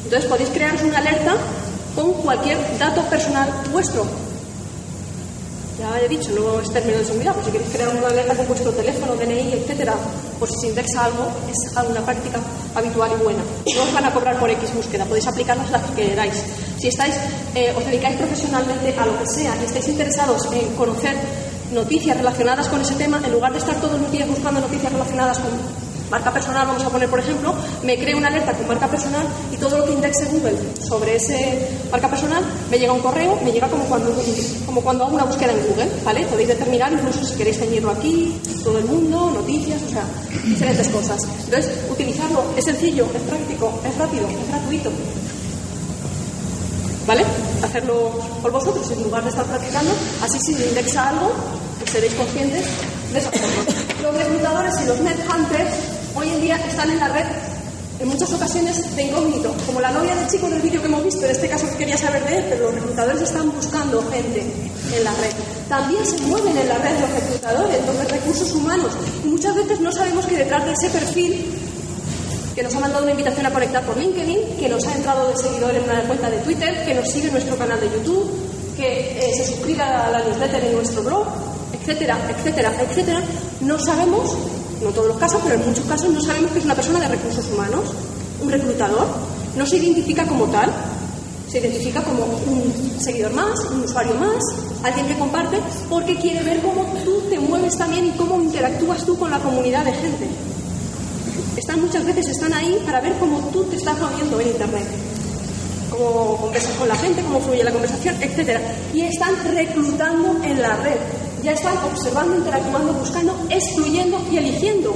Entonces podéis crearos una alerta con cualquier dato personal vuestro. Ya he dicho, no es término de seguridad, pues si queréis crear una alerta con vuestro teléfono, DNI, etcétera, pues si se indexa algo, es alguna práctica habitual y buena. No os van a cobrar por X búsqueda, podéis aplicarlas las que queráis. Si estáis, eh, os dedicáis profesionalmente a lo que sea y estáis interesados en conocer noticias relacionadas con ese tema, en lugar de estar todos los días buscando noticias relacionadas con marca personal, vamos a poner por ejemplo, me creo una alerta con marca personal y todo lo que indexe Google sobre ese marca personal me llega un correo, me llega como cuando, como cuando hago una búsqueda en Google, ¿vale? Podéis determinar incluso si queréis tenerlo aquí, todo el mundo, noticias, o sea, diferentes cosas. Entonces, utilizarlo es sencillo, es práctico, es rápido, es gratuito. ¿vale? Hacerlo por vosotros en lugar de estar practicando, así si indexa algo, pues seréis conscientes de esa forma. Los reclutadores y los net hunters hoy en día están en la red en muchas ocasiones de incógnito, como la novia del chico del vídeo que hemos visto, en este caso quería saber de él, pero los reclutadores están buscando gente en la red. También se mueven en la red los reclutadores, los recursos humanos, y muchas veces no sabemos que detrás de ese perfil que nos ha mandado una invitación a conectar por LinkedIn, que nos ha entrado de seguidor en una cuenta de Twitter, que nos sigue nuestro canal de YouTube, que eh, se suscriba a la newsletter en nuestro blog, etcétera, etcétera, etcétera. No sabemos no todos los casos, pero en muchos casos no sabemos que es una persona de recursos humanos, un reclutador, no se identifica como tal, se identifica como un seguidor más, un usuario más, alguien que comparte, porque quiere ver cómo tú te mueves también y cómo interactúas tú con la comunidad de gente. Están muchas veces están ahí para ver cómo tú te estás moviendo en internet, cómo conversas con la gente, cómo fluye la conversación, etc. Y están reclutando en la red ya están observando, interactuando, buscando, excluyendo y eligiendo.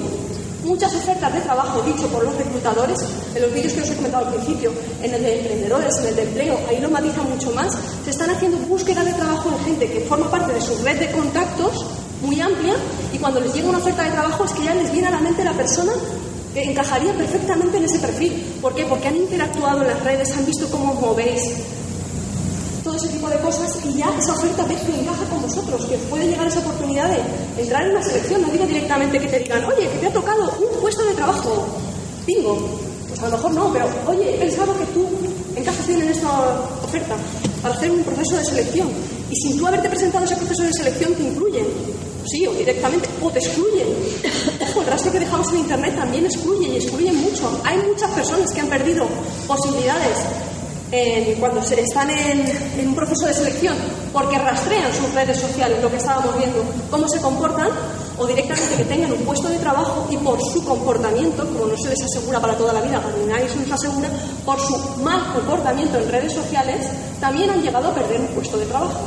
Muchas ofertas de trabajo, dicho por los reclutadores, en los vídeos que os he comentado al principio, en el de emprendedores, en el de empleo, ahí lo matiza mucho más, se están haciendo búsqueda de trabajo de gente que forma parte de su red de contactos muy amplia y cuando les llega una oferta de trabajo es que ya les viene a la mente la persona que encajaría perfectamente en ese perfil. ¿Por qué? Porque han interactuado en las redes, han visto cómo movéis, todo ese tipo de cosas y ya esa oferta ves que encaja con vosotros, que puede llegar esa oportunidad de entrar en una selección, no digo directamente que te digan, oye, que te ha tocado un puesto de trabajo, bingo, pues a lo mejor no, pero oye, he pensado que tú encajas bien en esta oferta para hacer un proceso de selección y sin tú haberte presentado ese proceso de selección te incluyen, sí, o directamente, o te excluyen. Ojo, el rastro que dejamos en Internet también excluye y excluyen mucho. Hay muchas personas que han perdido posibilidades cuando se están en, un proceso de selección, porque rastrean sus redes sociales, lo que estábamos viendo, cómo se comportan, o directamente que tengan un puesto de trabajo y por su comportamiento, como no se les asegura para toda la vida, ni nadie se les asegura, por su mal comportamiento en redes sociales, también han llegado a perder un puesto de trabajo.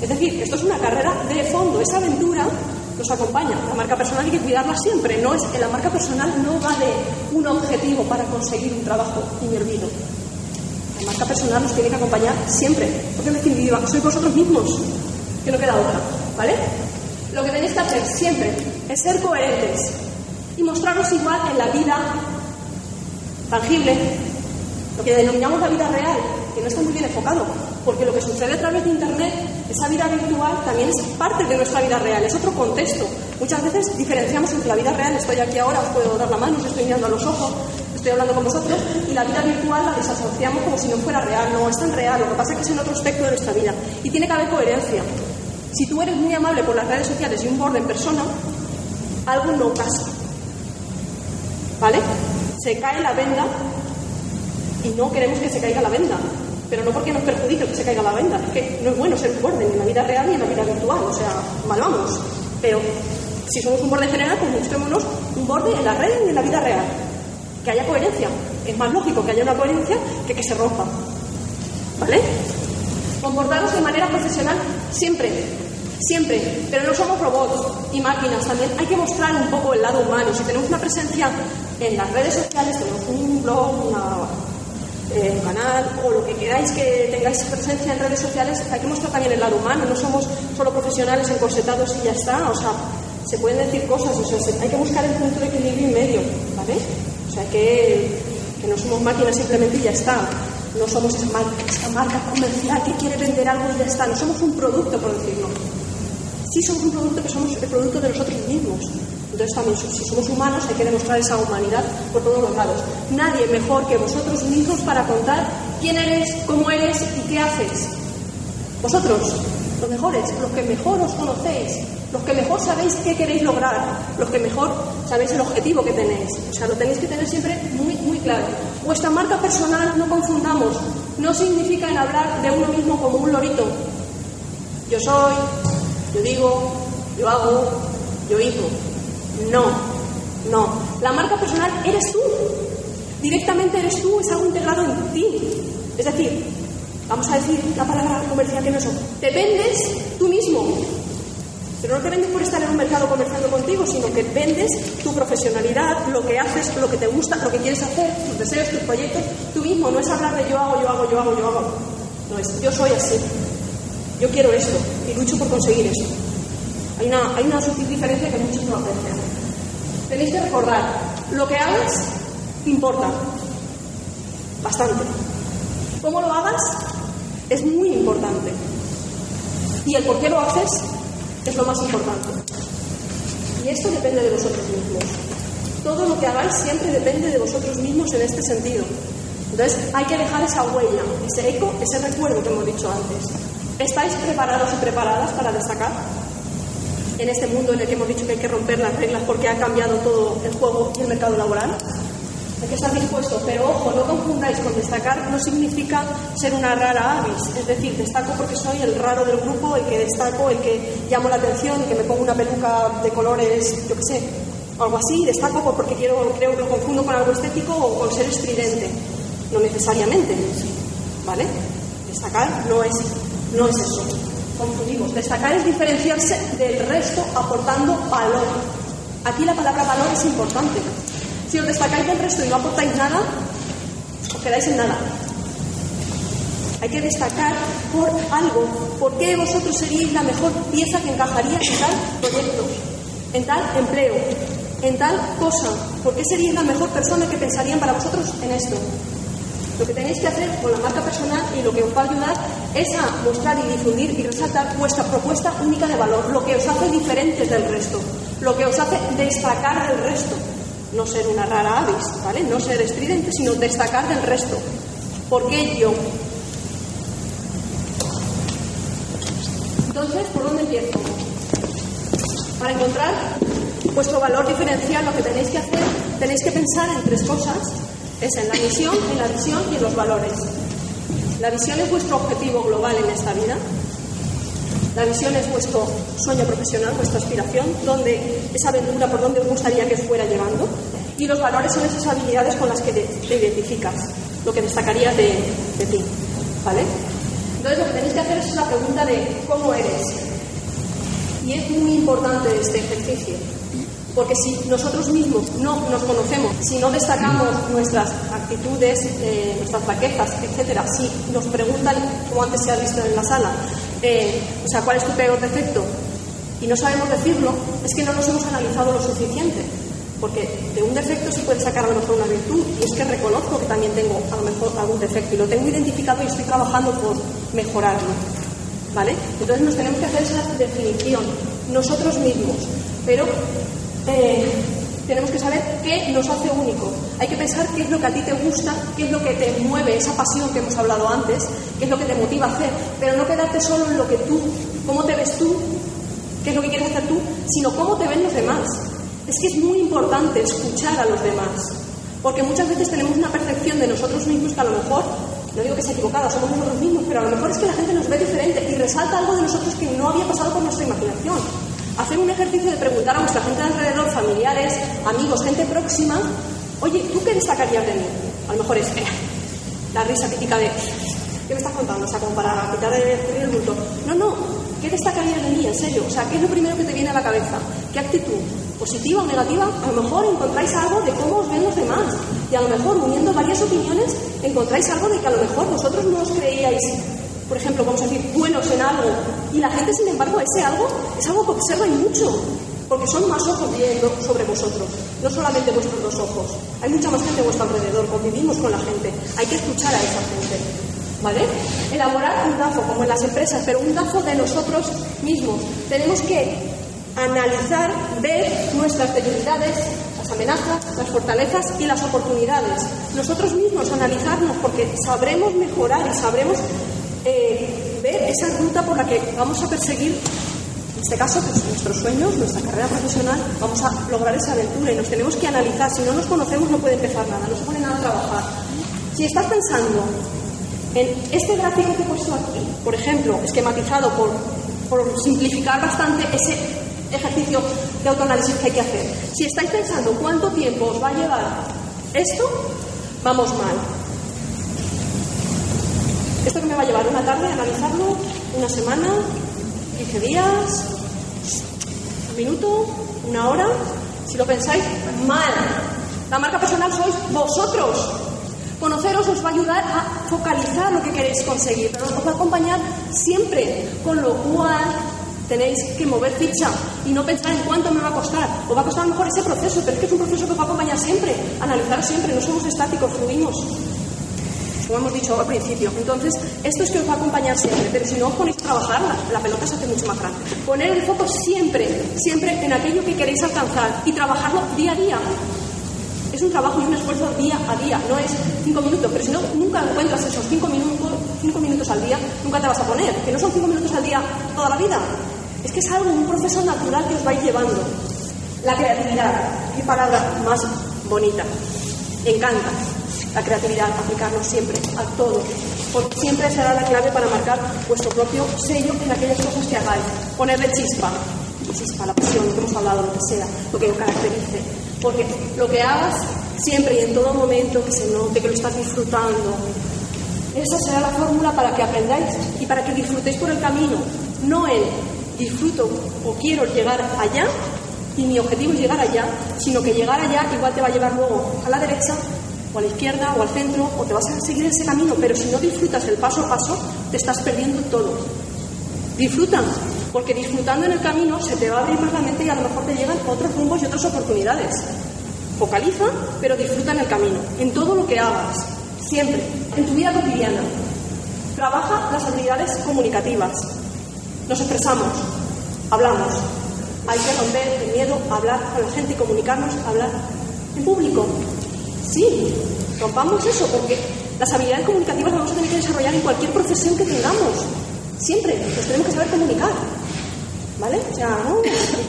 Es decir, esto es una carrera de fondo, esa aventura nos acompaña. La marca personal hay que cuidarla siempre. No es que la marca personal no va de un objetivo para conseguir un trabajo inhervido. La marca personal nos tiene que acompañar siempre, porque en definitiva sois vosotros mismos, que no queda otra, ¿vale? Lo que tenéis que hacer siempre es ser coherentes y mostraros igual en la vida tangible, lo que denominamos la vida real, que no está muy bien enfocado, porque lo que sucede a través de Internet, esa vida virtual, también es parte de nuestra vida real, es otro contexto. Muchas veces diferenciamos entre la vida real, estoy aquí ahora, os puedo dar la mano, os estoy mirando a los ojos, estoy hablando con vosotros, y la vida virtual la desasociamos como si no fuera real. No, es tan real, lo que pasa es que es en otro aspecto de nuestra vida. Y tiene que haber coherencia. Si tú eres muy amable por las redes sociales y un borde en persona, algo no pasa. ¿Vale? Se cae la venda y no queremos que se caiga la venda. Pero no porque nos perjudique que se caiga la venda, es que no es bueno ser un borde ni en la vida real ni en la vida virtual, o sea, mal vamos. Pero si somos un borde general, pues busquémonos un borde en la red y en la vida real que haya coherencia. Es más lógico que haya una coherencia que que se rompa. ¿Vale? Comportaros de manera profesional siempre, siempre, pero no somos robots y máquinas también. Hay que mostrar un poco el lado humano. Si tenemos una presencia en las redes sociales, tenemos un blog, eh, un canal o lo que queráis que tengáis presencia en redes sociales, hay que mostrar también el lado humano. No somos solo profesionales encorsetados y ya está. O sea, se pueden decir cosas, o sea, hay que buscar el punto de equilibrio y medio, ¿vale? O sea que, no somos máquinas simplemente y ya está. No somos esa marca, comercial que quiere vender algo y ya está. No somos un producto, por decirlo. Sí somos un producto que somos el producto de nosotros mismos. Entonces también, si somos humanos, hay que demostrar esa humanidad por todos los lados. Nadie mejor que vosotros mismos para contar quién eres, cómo eres y qué haces. Vosotros, los mejores, los que mejor os conocéis, los que mejor sabéis qué queréis lograr, los que mejor sabéis el objetivo que tenéis. O sea, lo tenéis que tener siempre muy, muy claro. Vuestra marca personal, no confundamos, no significa en hablar de uno mismo como un lorito. Yo soy, yo digo, yo hago, yo hizo. No, no. La marca personal eres tú. Directamente eres tú, es algo integrado en ti. Es decir, vamos a decir la palabra comercial que no son. Te vendes tú mismo. Pero no te vendes por estar en un mercado conversando contigo, sino que vendes tu profesionalidad, lo que haces, lo que te gusta, lo que quieres hacer, tus deseos, tus proyectos, tú mismo. No es hablar de yo hago, yo hago, yo hago, yo hago. No es, yo soy así. Yo quiero esto y lucho por conseguir eso. Hay una, hay una sutil diferencia que muchos no aprecian. Tenéis que recordar, lo que hagas importa. Bastante. ¿Cómo lo hagas? Es muy importante. Y el por qué lo haces es lo más importante. Y esto depende de vosotros mismos. Todo lo que hagáis siempre depende de vosotros mismos en este sentido. Entonces hay que dejar esa huella, ese eco, ese recuerdo que hemos dicho antes. ¿Estáis preparados y preparadas para destacar? En este mundo en el que hemos dicho que hay que romper las reglas porque ha cambiado todo el juego y el mercado laboral. Hay que estar dispuesto, pero ojo, no confundáis con destacar, no significa ser una rara avis, es decir, destaco porque soy el raro del grupo, el que destaco, el que llamo la atención, el que me pongo una peluca de colores, yo qué sé, algo así, destaco porque quiero, creo que lo confundo con algo estético o con ser estridente, no necesariamente, ¿vale? Destacar no es, no es eso, confundimos, destacar es diferenciarse del resto aportando valor. Aquí la palabra valor es importante. Si os destacáis del resto y no aportáis nada, os quedáis en nada. Hay que destacar por algo. ¿Por qué vosotros seríais la mejor pieza que encajaría en tal proyecto, en tal empleo, en tal cosa? ¿Por qué seríais la mejor persona que pensarían para vosotros en esto? Lo que tenéis que hacer con la marca personal y lo que os va a ayudar es a mostrar y difundir y resaltar vuestra propuesta única de valor, lo que os hace diferentes del resto, lo que os hace destacar del resto no ser una rara avis, ¿vale? No ser estridente, sino destacar del resto. ¿Por qué yo? Entonces, ¿por dónde empiezo? Para encontrar vuestro valor diferencial, lo que tenéis que hacer, tenéis que pensar en tres cosas. Es en la misión, en la visión y en los valores. La visión es vuestro objetivo global en esta vida. La visión es vuestro sueño profesional, vuestra aspiración, donde esa aventura por donde os gustaría que fuera llevando. Y los valores son esas habilidades con las que te, identificas, lo que destacaría de, de ti. ¿Vale? Entonces lo que tenéis que hacer es la pregunta de cómo eres. Y es muy importante este ejercicio, porque si nosotros mismos no nos conocemos, si no destacamos nuestras actitudes, eh, nuestras flaquezas, etcétera, si nos preguntan, como antes se ha visto en la sala, o sea, ¿cuál es tu peor defecto? Y no sabemos decirlo, es que no nos hemos analizado lo suficiente. Porque de un defecto se puede sacar a lo mejor una virtud, y es que reconozco que también tengo a lo mejor algún defecto y lo tengo identificado y estoy trabajando por mejorarlo. ¿Vale? Entonces nos tenemos que hacer esa definición nosotros mismos, pero eh, tenemos que saber qué nos hace único. Hay que pensar qué es lo que a ti te gusta, qué es lo que te mueve, esa pasión que hemos hablado antes, qué es lo que te motiva a hacer, pero no quedarte solo en lo que tú, cómo te ves tú, qué es lo que quieres hacer tú, sino cómo te ven los demás. Es que es muy importante escuchar a los demás, porque muchas veces tenemos una percepción de nosotros mismos que a lo mejor, no digo que sea equivocada, somos nosotros mismos, pero a lo mejor es que la gente nos ve diferente y resalta algo de nosotros que no había pasado por nuestra imaginación. Hacer un ejercicio de preguntar a nuestra gente alrededor, familiares, amigos, gente próxima, oye, ¿tú qué destacarías de mí? A lo mejor es la risa típica de, ¿qué me estás contando? O sea, como para quitar el, el bulto. No, no, ¿qué destacarías de mí, en serio? O sea, ¿qué es lo primero que te viene a la cabeza? ¿Qué actitud? positiva o negativa, a lo mejor encontráis algo de cómo os ven los demás. Y a lo mejor, uniendo varias opiniones, encontráis algo de que a lo mejor vosotros no os creíais, por ejemplo, vamos a decir, buenos en algo. Y la gente, sin embargo, ese algo es algo que observa y mucho. Porque son más ojos viendo sobre vosotros, no solamente vuestros dos ojos. Hay mucha más gente a vuestro alrededor, convivimos con la gente. Hay que escuchar a esa gente. ¿Vale? Elaborar un DAFO, como en las empresas, pero un DAFO de nosotros mismos. Tenemos que analizar, ver nuestras debilidades, las amenazas, las fortalezas y las oportunidades. Nosotros mismos analizarnos porque sabremos mejorar y sabremos eh, ver esa ruta por la que vamos a perseguir, en este caso, pues, nuestros sueños, nuestra carrera profesional, vamos a lograr esa aventura y nos tenemos que analizar. Si no nos conocemos no puede empezar nada, no se pone nada a trabajar. Si estás pensando en este gráfico que he puesto aquí, por ejemplo, esquematizado por, simplificar bastante ese ejercicio de autoanálisis que hay que hacer. Si estáis pensando cuánto tiempo os va a llevar esto, vamos mal. ¿Esto que me va a llevar? ¿Una tarde analizarlo? ¿Una semana? ¿15 días? ¿Un minuto? ¿Una hora? Si lo pensáis, mal. La marca personal sois vosotros. Conoceros os va a ayudar a focalizar lo que queréis conseguir, pero os va a acompañar siempre, con lo cual tenéis que mover ficha y no pensar en cuánto me va a costar. Os va a costar mejor ese proceso, pero es que es un proceso que os va a acompañar siempre, analizar siempre, no somos estáticos, fluimos como hemos dicho al principio. Entonces, esto es que os va a acompañar siempre, pero si no os ponéis a trabajar, la, pelota se hace mucho más grande. Poner el foco siempre, siempre en aquello que queréis alcanzar y trabajarlo día a día. Es un trabajo y un esfuerzo día a día, no es cinco minutos, pero si no, nunca encuentras esos cinco minutos, cinco minutos al día, nunca te vas a poner, que no son cinco minutos al día toda la vida. Es que es algo, un proceso natural que os vais llevando. La creatividad, qué palabra más bonita. Encanta la creatividad, aplicarlo siempre, a todo, porque siempre será la clave para marcar vuestro propio sello en aquellas cosas que hagáis. Ponerle chispa, chispa, la pasión, lo que hemos hablado, lo que sea, lo que lo caracterice. Porque lo que hagas siempre y en todo momento que se note que lo estás disfrutando, esa será la fórmula para que aprendáis y para que disfrutéis por el camino, no el disfruto o quiero llegar allá y mi objetivo es llegar allá, sino que llegar allá igual te va a llevar luego a la derecha o a la izquierda o al centro, o te vas a seguir ese camino, pero si no disfrutas el paso a paso, te estás perdiendo todo. Disfruta, porque disfrutando en el camino se te va a abrir más la mente y a lo mejor te llegan otros rumbos y otras oportunidades. Focaliza, pero disfruta en el camino, en todo lo que hagas, siempre, en tu vida cotidiana. Trabaja las habilidades comunicativas. Nos expresamos, hablamos. Hay que romper el miedo a hablar con la gente y comunicarnos, hablar en público, Sí, rompamos eso, porque las habilidades comunicativas las vamos a tener que desarrollar en cualquier profesión que tengamos. Siempre, nos tenemos que saber comunicar. ¿Vale? O sea, no,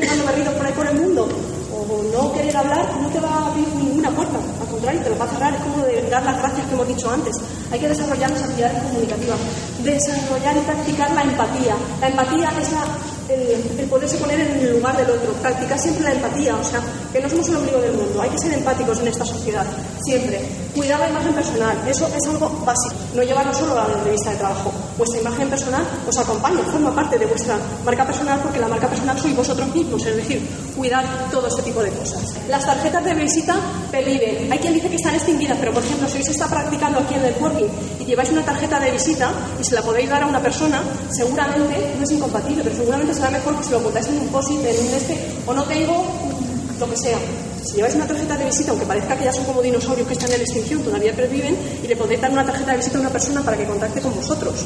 dando barridos por ahí por el mundo, o no querer hablar, no te va a abrir ninguna puerta. Al contrario, te lo va a cerrar. Es como de dar las gracias que hemos dicho antes. Hay que desarrollar las habilidades comunicativas. Desarrollar y practicar la empatía. La empatía es la el, poderse poner en el lugar del otro, practicar siempre la empatía, o sea, que no somos el ombligo del mundo, hay que ser empáticos en esta sociedad, siempre. Cuidar la imagen personal, eso es algo básico, no llevarlo solo a la entrevista de trabajo. Vuestra imagen personal os acompaña, forma parte de vuestra marca personal porque la marca personal sois vosotros mismos, es decir, cuidar todo este tipo de cosas. Las tarjetas de visita peliven. Hay quien dice que están extinguidas, pero por ejemplo, si hoy se está practicando aquí en el y lleváis una tarjeta de visita y se la podéis dar a una persona, seguramente no es incompatible, pero seguramente será mejor que si lo montáis en un posit, en un este, o no tengo lo que sea. Si lleváis una tarjeta de visita, aunque parezca que ya son como dinosaurios que están en extinción, todavía perviven, y le podéis dar una tarjeta de visita a una persona para que contacte con vosotros.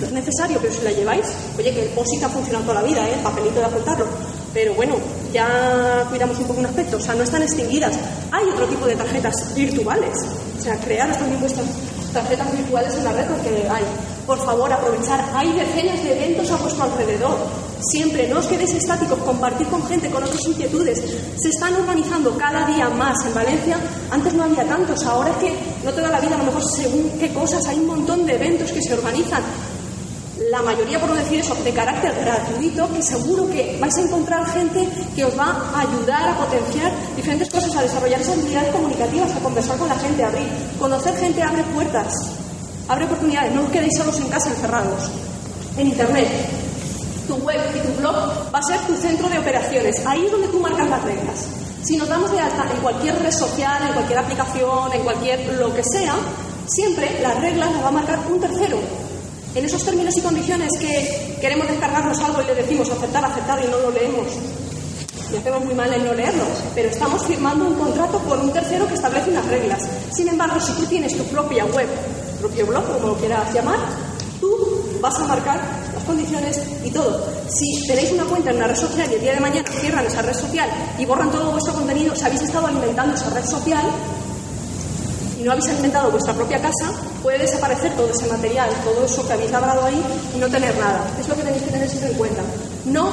No es necesario, pero si la lleváis, oye, que el POSIT ha funcionado toda la vida, ¿eh? el papelito de apuntarlo. Pero bueno, ya cuidamos un poco un aspecto, o sea, no están extinguidas. Hay otro tipo de tarjetas virtuales, o sea, crearos también vuestras tarjetas virtuales en la red porque hay. Por favor, aprovechar. Hay decenas de eventos a vuestro alrededor. Siempre, no os quedéis estáticos, compartir con gente, con otras inquietudes. Se están organizando cada día más en Valencia. Antes no había tantos, ahora es que no toda la vida, a lo mejor según qué cosas, hay un montón de eventos que se organizan la mayoría, por no decir eso, de carácter gratuito, que seguro que vais a encontrar gente que os va a ayudar a potenciar diferentes cosas, a desarrollar esas habilidades comunicativas, a conversar con la gente, a abrir. Conocer gente abre puertas, abre oportunidades, no os quedéis solos en casa encerrados. En Internet, tu web y tu blog va a ser tu centro de operaciones. Ahí es donde tú marcas las reglas. Si nos damos de alta en cualquier red social, en cualquier aplicación, en cualquier lo que sea, siempre las reglas las va a marcar un tercero en esos términos y condiciones que queremos descargarnos algo y le decimos aceptar, aceptar y no lo leemos. Y hacemos muy mal en no leerlo, pero estamos firmando un contrato con un tercero que establece unas reglas. Sin embargo, si tú tienes tu propia web, propio blog, como lo quieras llamar, tú vas a marcar las condiciones y todo. Si tenéis una cuenta en una red social y el día de mañana cierran esa red social y borran todo vuestro contenido, si habéis estado alimentando esa red social, no habéis alimentado vuestra propia casa, puede desaparecer todo ese material, todo eso que habéis labrado ahí y no tener nada. Es lo que tenéis que tener siempre en cuenta. No,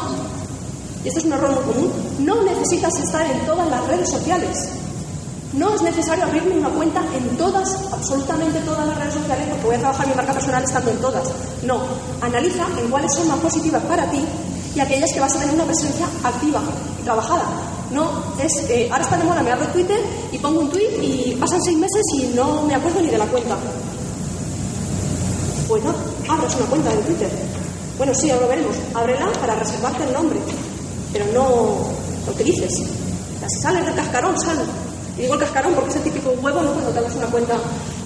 y esto es un error muy común, no necesitas estar en todas las redes sociales. No es necesario abrirme una cuenta en todas, absolutamente todas las redes sociales, porque voy a trabajar mi marca personal estando en todas. No, analiza en cuáles son más positivas para ti y aquellas que vas a tener una presencia activa y trabajada. No, es que ahora está de moda, me abro Twitter y pongo un tweet y pasan seis meses y no me acuerdo ni de la cuenta. Pues no, abres una cuenta de Twitter. Bueno, sí, ahora lo veremos. Ábrela para reservarte el nombre, pero no lo utilices. Si sales del cascarón, sal. Digo el cascarón porque es el típico huevo ¿no? cuando tengas una cuenta,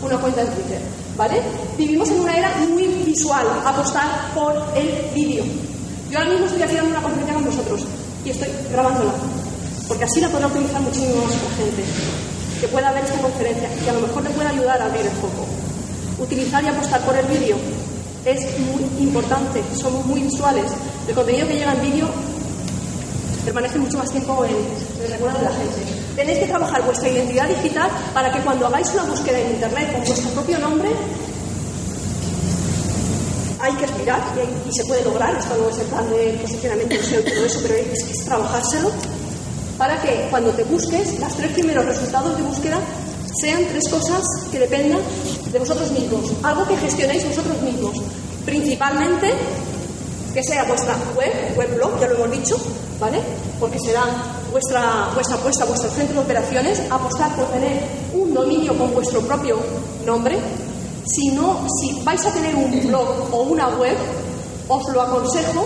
una cuenta en Twitter. ¿vale? Vivimos en una era muy visual, apostar por el vídeo. Yo ahora mismo estoy dando una conferencia con vosotros y estoy grabándola, porque así la podrá utilizar muchísimo más gente que pueda ver esta conferencia y a lo mejor le pueda ayudar a abrir el foco. Utilizar y apostar por el vídeo es muy importante, somos muy visuales. El contenido que llega en vídeo permanece mucho más tiempo en el recuerdo de la gente. Tenéis que trabajar vuestra identidad digital para que cuando hagáis una búsqueda en Internet con vuestro propio nombre, hay que aspirar y, se puede lograr. Esto no es el plan de posicionamiento SEO y todo eso, pero es es trabajárselo para que cuando te busques, los tres primeros resultados de búsqueda sean tres cosas que dependan de vosotros mismos, algo que gestionéis vosotros mismos. Principalmente que sea vuestra web, web blog, ya lo hemos dicho, ¿vale? Porque será vuestra, vuestra apuesta, vuestro centro de operaciones, apostar por tener un dominio con vuestro propio nombre. Si no, si vais a tener un blog o una web, os lo aconsejo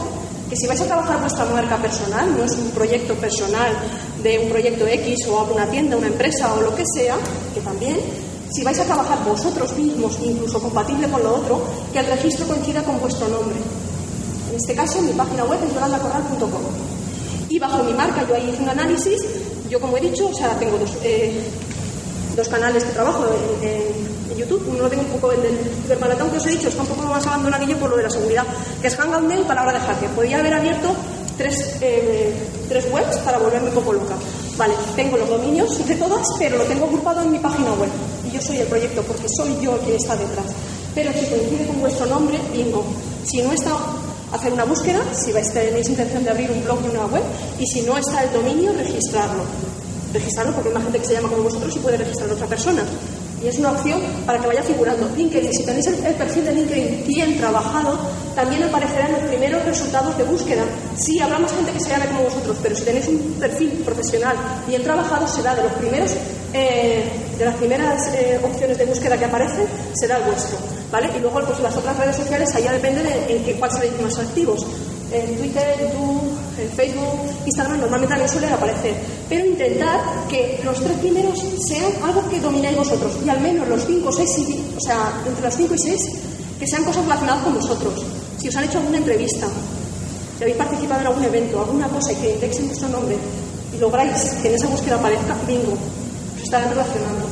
que si vais a trabajar vuestra marca personal, no es un proyecto personal de un proyecto X o una tienda, una empresa o lo que sea, que también, si vais a trabajar vosotros mismos, incluso compatible con lo otro, que el registro coincida con vuestro nombre. En este caso, mi página web es yolandacorral.com. Y bajo mi marca, yo ahí hice un análisis, yo como he dicho, o sea, tengo dos, eh, canales de trabajo en YouTube. Uno lo tengo un poco el del cibermaratón que os he dicho, está un poco más abandonadillo por lo de la seguridad, que es Hangout Mail, palabra de hacker. Podría haber abierto tres, eh, tres webs para volverme un poco loca. Vale, tengo los dominios de todas, pero lo tengo agrupado en mi página web. Y yo soy el proyecto, porque soy yo quien está detrás. Pero si coincide con vuestro nombre, bingo. Si no está, hacer una búsqueda, si tenéis intención de abrir un blog y una web, y si no está el dominio, registrarlo. Registrarlo porque hay más gente que se llama como vosotros y puede registrar a otra persona. Y es una opción para que vaya figurando. LinkedIn, si tenéis el, perfil de LinkedIn bien trabajado, también aparecerán los primeros resultados de búsqueda. Sí, habrá más gente que se llame como vosotros, pero si tenéis un perfil profesional bien trabajado, será de los primeros, eh, de las primeras eh, opciones de búsqueda que aparecen, será el vuestro. ¿Vale? Y luego pues, las otras redes sociales, allá depende de en qué, cuál seréis más activos. En Twitter, YouTube, en Facebook, Instagram normalmente también suelen aparecer. Pero intentar que los tres primeros sean algo que dominéis vosotros y al menos los cinco seis, o sea, entre los cinco y seis, que sean cosas relacionadas con vosotros. Si os han hecho alguna entrevista, si habéis participado en algún evento, alguna cosa y que indexen vuestro nombre y lográis que en esa búsqueda aparezca, bingo, os estarán relacionando.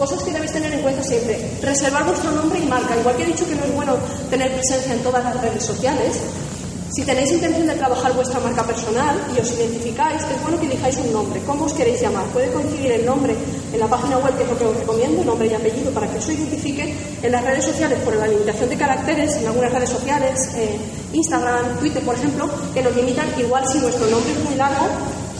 Cosas que debéis tener en cuenta siempre. Reservar vuestro nombre y marca. Igual que he dicho que no es bueno tener presencia en todas las redes sociales, si tenéis intención de trabajar vuestra marca personal y os identificáis, es bueno que elijáis un nombre. ¿Cómo os queréis llamar? Puede coincidir el nombre en la página web, que es lo que os recomiendo, nombre y apellido, para que os identifique. En las redes sociales, por la limitación de caracteres, en algunas redes sociales, eh, Instagram, Twitter, por ejemplo, que nos limitan, igual si nuestro nombre es muy largo,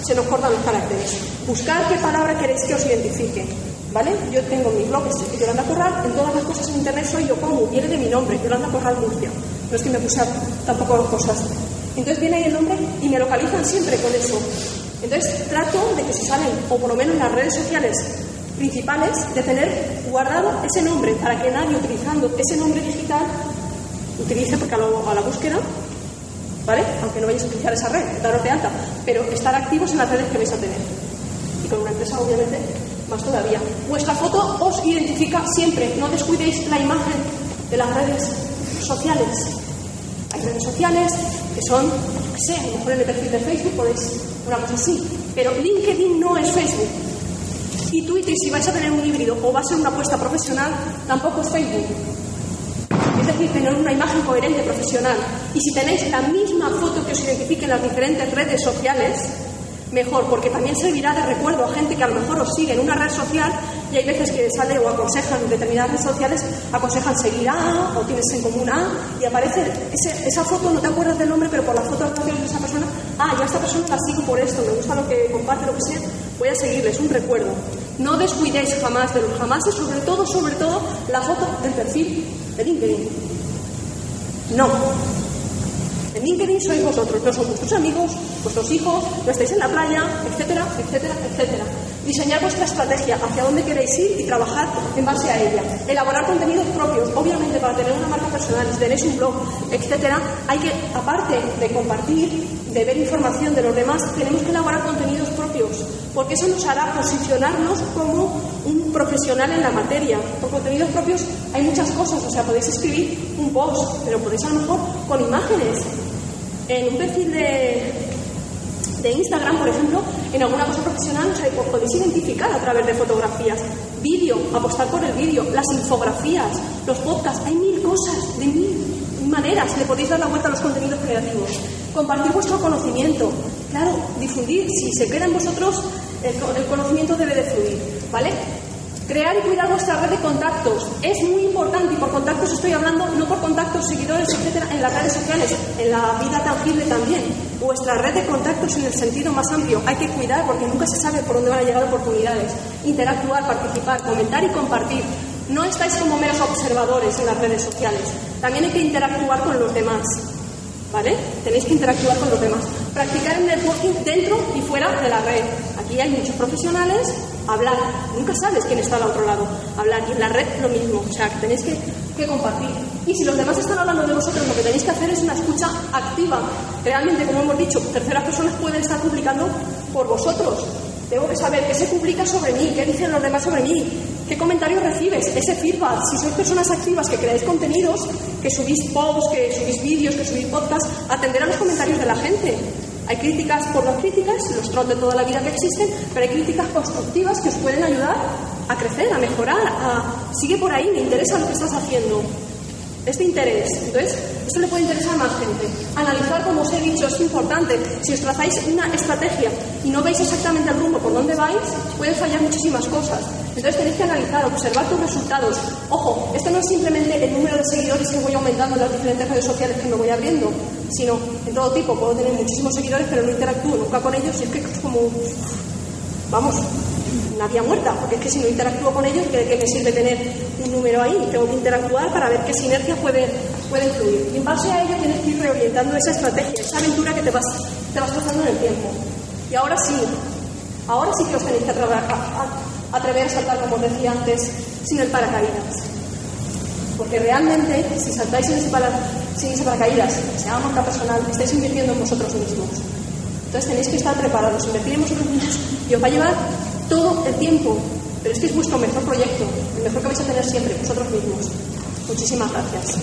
se nos cortan los caracteres. Buscar qué palabra queréis que os identifique. ¿Vale? Yo tengo mi blog, es Yolanda Corral, en todas las cosas en internet soy yo como, viene de mi nombre, Yolanda Corral Murcia. No es que me puse tampoco cosas. Entonces viene ahí el nombre y me localizan siempre con eso. Entonces trato de que si salen, o por lo menos en las redes sociales principales, de tener guardado ese nombre para que nadie utilizando ese nombre digital utilice porque a, la búsqueda, ¿vale? Aunque no vayáis a utilizar esa red, daros de alta, pero estar activos en las redes que vais a tener. Y con una empresa, obviamente, más todavía. Vuestra foto os identifica siempre, no descuidéis la imagen de las redes sociales. Hay redes sociales que son, qué sé, a lo mejor en el perfil de Facebook podéis una cosa así, pero LinkedIn no es Facebook. Y Twitter, si vais a tener un híbrido o va a ser una apuesta profesional, tampoco es Facebook. Es decir, tener una imagen coherente profesional. Y si tenéis la misma foto que os identifique en las diferentes redes sociales, mejor, porque también servirá de recuerdo a gente que a lo mejor os sigue en una red social y hay veces que sale o aconsejan determinadas redes sociales, aconsejan seguir a o tienes en común a y aparece esa foto, no te acuerdas del nombre, pero por la foto de esa persona, ah, ya esta persona la sigo por esto, me gusta lo que comparte, lo que sea, voy a seguirle, es un recuerdo. No descuidéis jamás de los jamás y sobre todo, sobre todo, la foto del perfil de LinkedIn. No, en LinkedIn sois vosotros, no son vuestros amigos, vuestros hijos, no estáis en la playa, etcétera, etcétera, etcétera. Diseñar vuestra estrategia, hacia dónde queréis ir y trabajar en base a ella. Elaborar contenidos propios, obviamente para tener una marca personal, si tenéis un blog, etcétera, hay que, aparte de compartir de ver información de los demás, tenemos que elaborar contenidos propios, porque eso nos hará posicionarnos como un profesional en la materia. Por contenidos propios hay muchas cosas, o sea, podéis escribir un post, pero podéis a lo mejor con imágenes. En un perfil de, de Instagram, por ejemplo, en alguna cosa profesional o sea, podéis identificar a través de fotografías, vídeo, apostar por el vídeo, las infografías, los podcasts, hay mil cosas, de mil maneras le podéis dar la vuelta a los contenidos creativos. Compartir vuestro conocimiento, claro, difundir, si se queda en vosotros, el, el conocimiento debe de fluir, ¿vale? Crear y cuidar vuestra red de contactos es muy importante y por contactos estoy hablando no por contactos, seguidores, etcétera, en las redes sociales, en la vida tangible también. Vuestra red de contactos en el sentido más amplio hay que cuidar porque nunca se sabe por dónde van a llegar oportunidades. Interactuar, participar, comentar y compartir. No estáis como meros observadores en las redes sociales. También hay que interactuar con los demás. ¿Vale? Tenéis que interactuar con los demás. Practicar el networking dentro y fuera de la red. Aquí hay muchos profesionales. Hablar. Nunca sabes quién está al otro lado. Hablar. Y en la red lo mismo. O sea, tenéis que, que compartir. Y si los demás están hablando de vosotros, lo que tenéis que hacer es una escucha activa. Realmente, como hemos dicho, terceras personas pueden estar publicando por vosotros. Tengo que saber qué se publica sobre mí, qué dicen los demás sobre mí, qué comentarios recibes, ese feedback. Si sois personas activas que creáis contenidos, que subís posts, que subís vídeos, que subís podcasts, atender a los comentarios de la gente. Hay críticas por las críticas, los trolls de toda la vida que existen, pero hay críticas constructivas que os pueden ayudar a crecer, a mejorar, a sigue por ahí, me interesa lo que estás haciendo este interés. Entonces, esto le puede interesar a más gente. Analizar, como os he dicho, es importante. Si os trazáis una estrategia y no veis exactamente el rumbo por dónde vais, pueden fallar muchísimas cosas. Entonces tenéis que analizar, observar tus resultados. Ojo, esto no es simplemente el número de seguidores que voy aumentando en las diferentes redes sociales que me voy abriendo, sino en todo tipo. Puedo tener muchísimos seguidores, pero no interactúo nunca con ellos y es que es como, vamos, una vía muerta, porque es que si no interactúo con ellos, ¿qué, me sirve tener un número ahí? Tengo que interactuar para ver qué sinergias pueden puede fluir. Y en base a ello tienes que ir reorientando esa estrategia, esa aventura que te vas, te vas en el tiempo. Y ahora sí, ahora sí que os tenéis que atrever a, saltar, como os decía antes, sin el paracaídas. Porque realmente, si saltáis sin ese, para, sin paracaídas, se llama marca personal, estáis invirtiendo en vosotros mismos. Entonces tenéis que estar preparados, invertir en vosotros mismos y os va a llevar todo el tiempo. Pero este es vuestro mejor proyecto, el mejor que vais a tener siempre, vosotros mismos. Muchísimas gracias.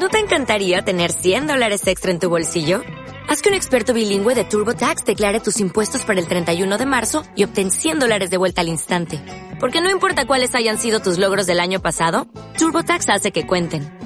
¿No te encantaría tener 100 dólares extra en tu bolsillo? Haz que un experto bilingüe de TurboTax declare tus impuestos para el 31 de marzo y obtén 100 dólares de vuelta al instante. Porque no importa cuáles hayan sido tus logros del año pasado, TurboTax hace que cuenten.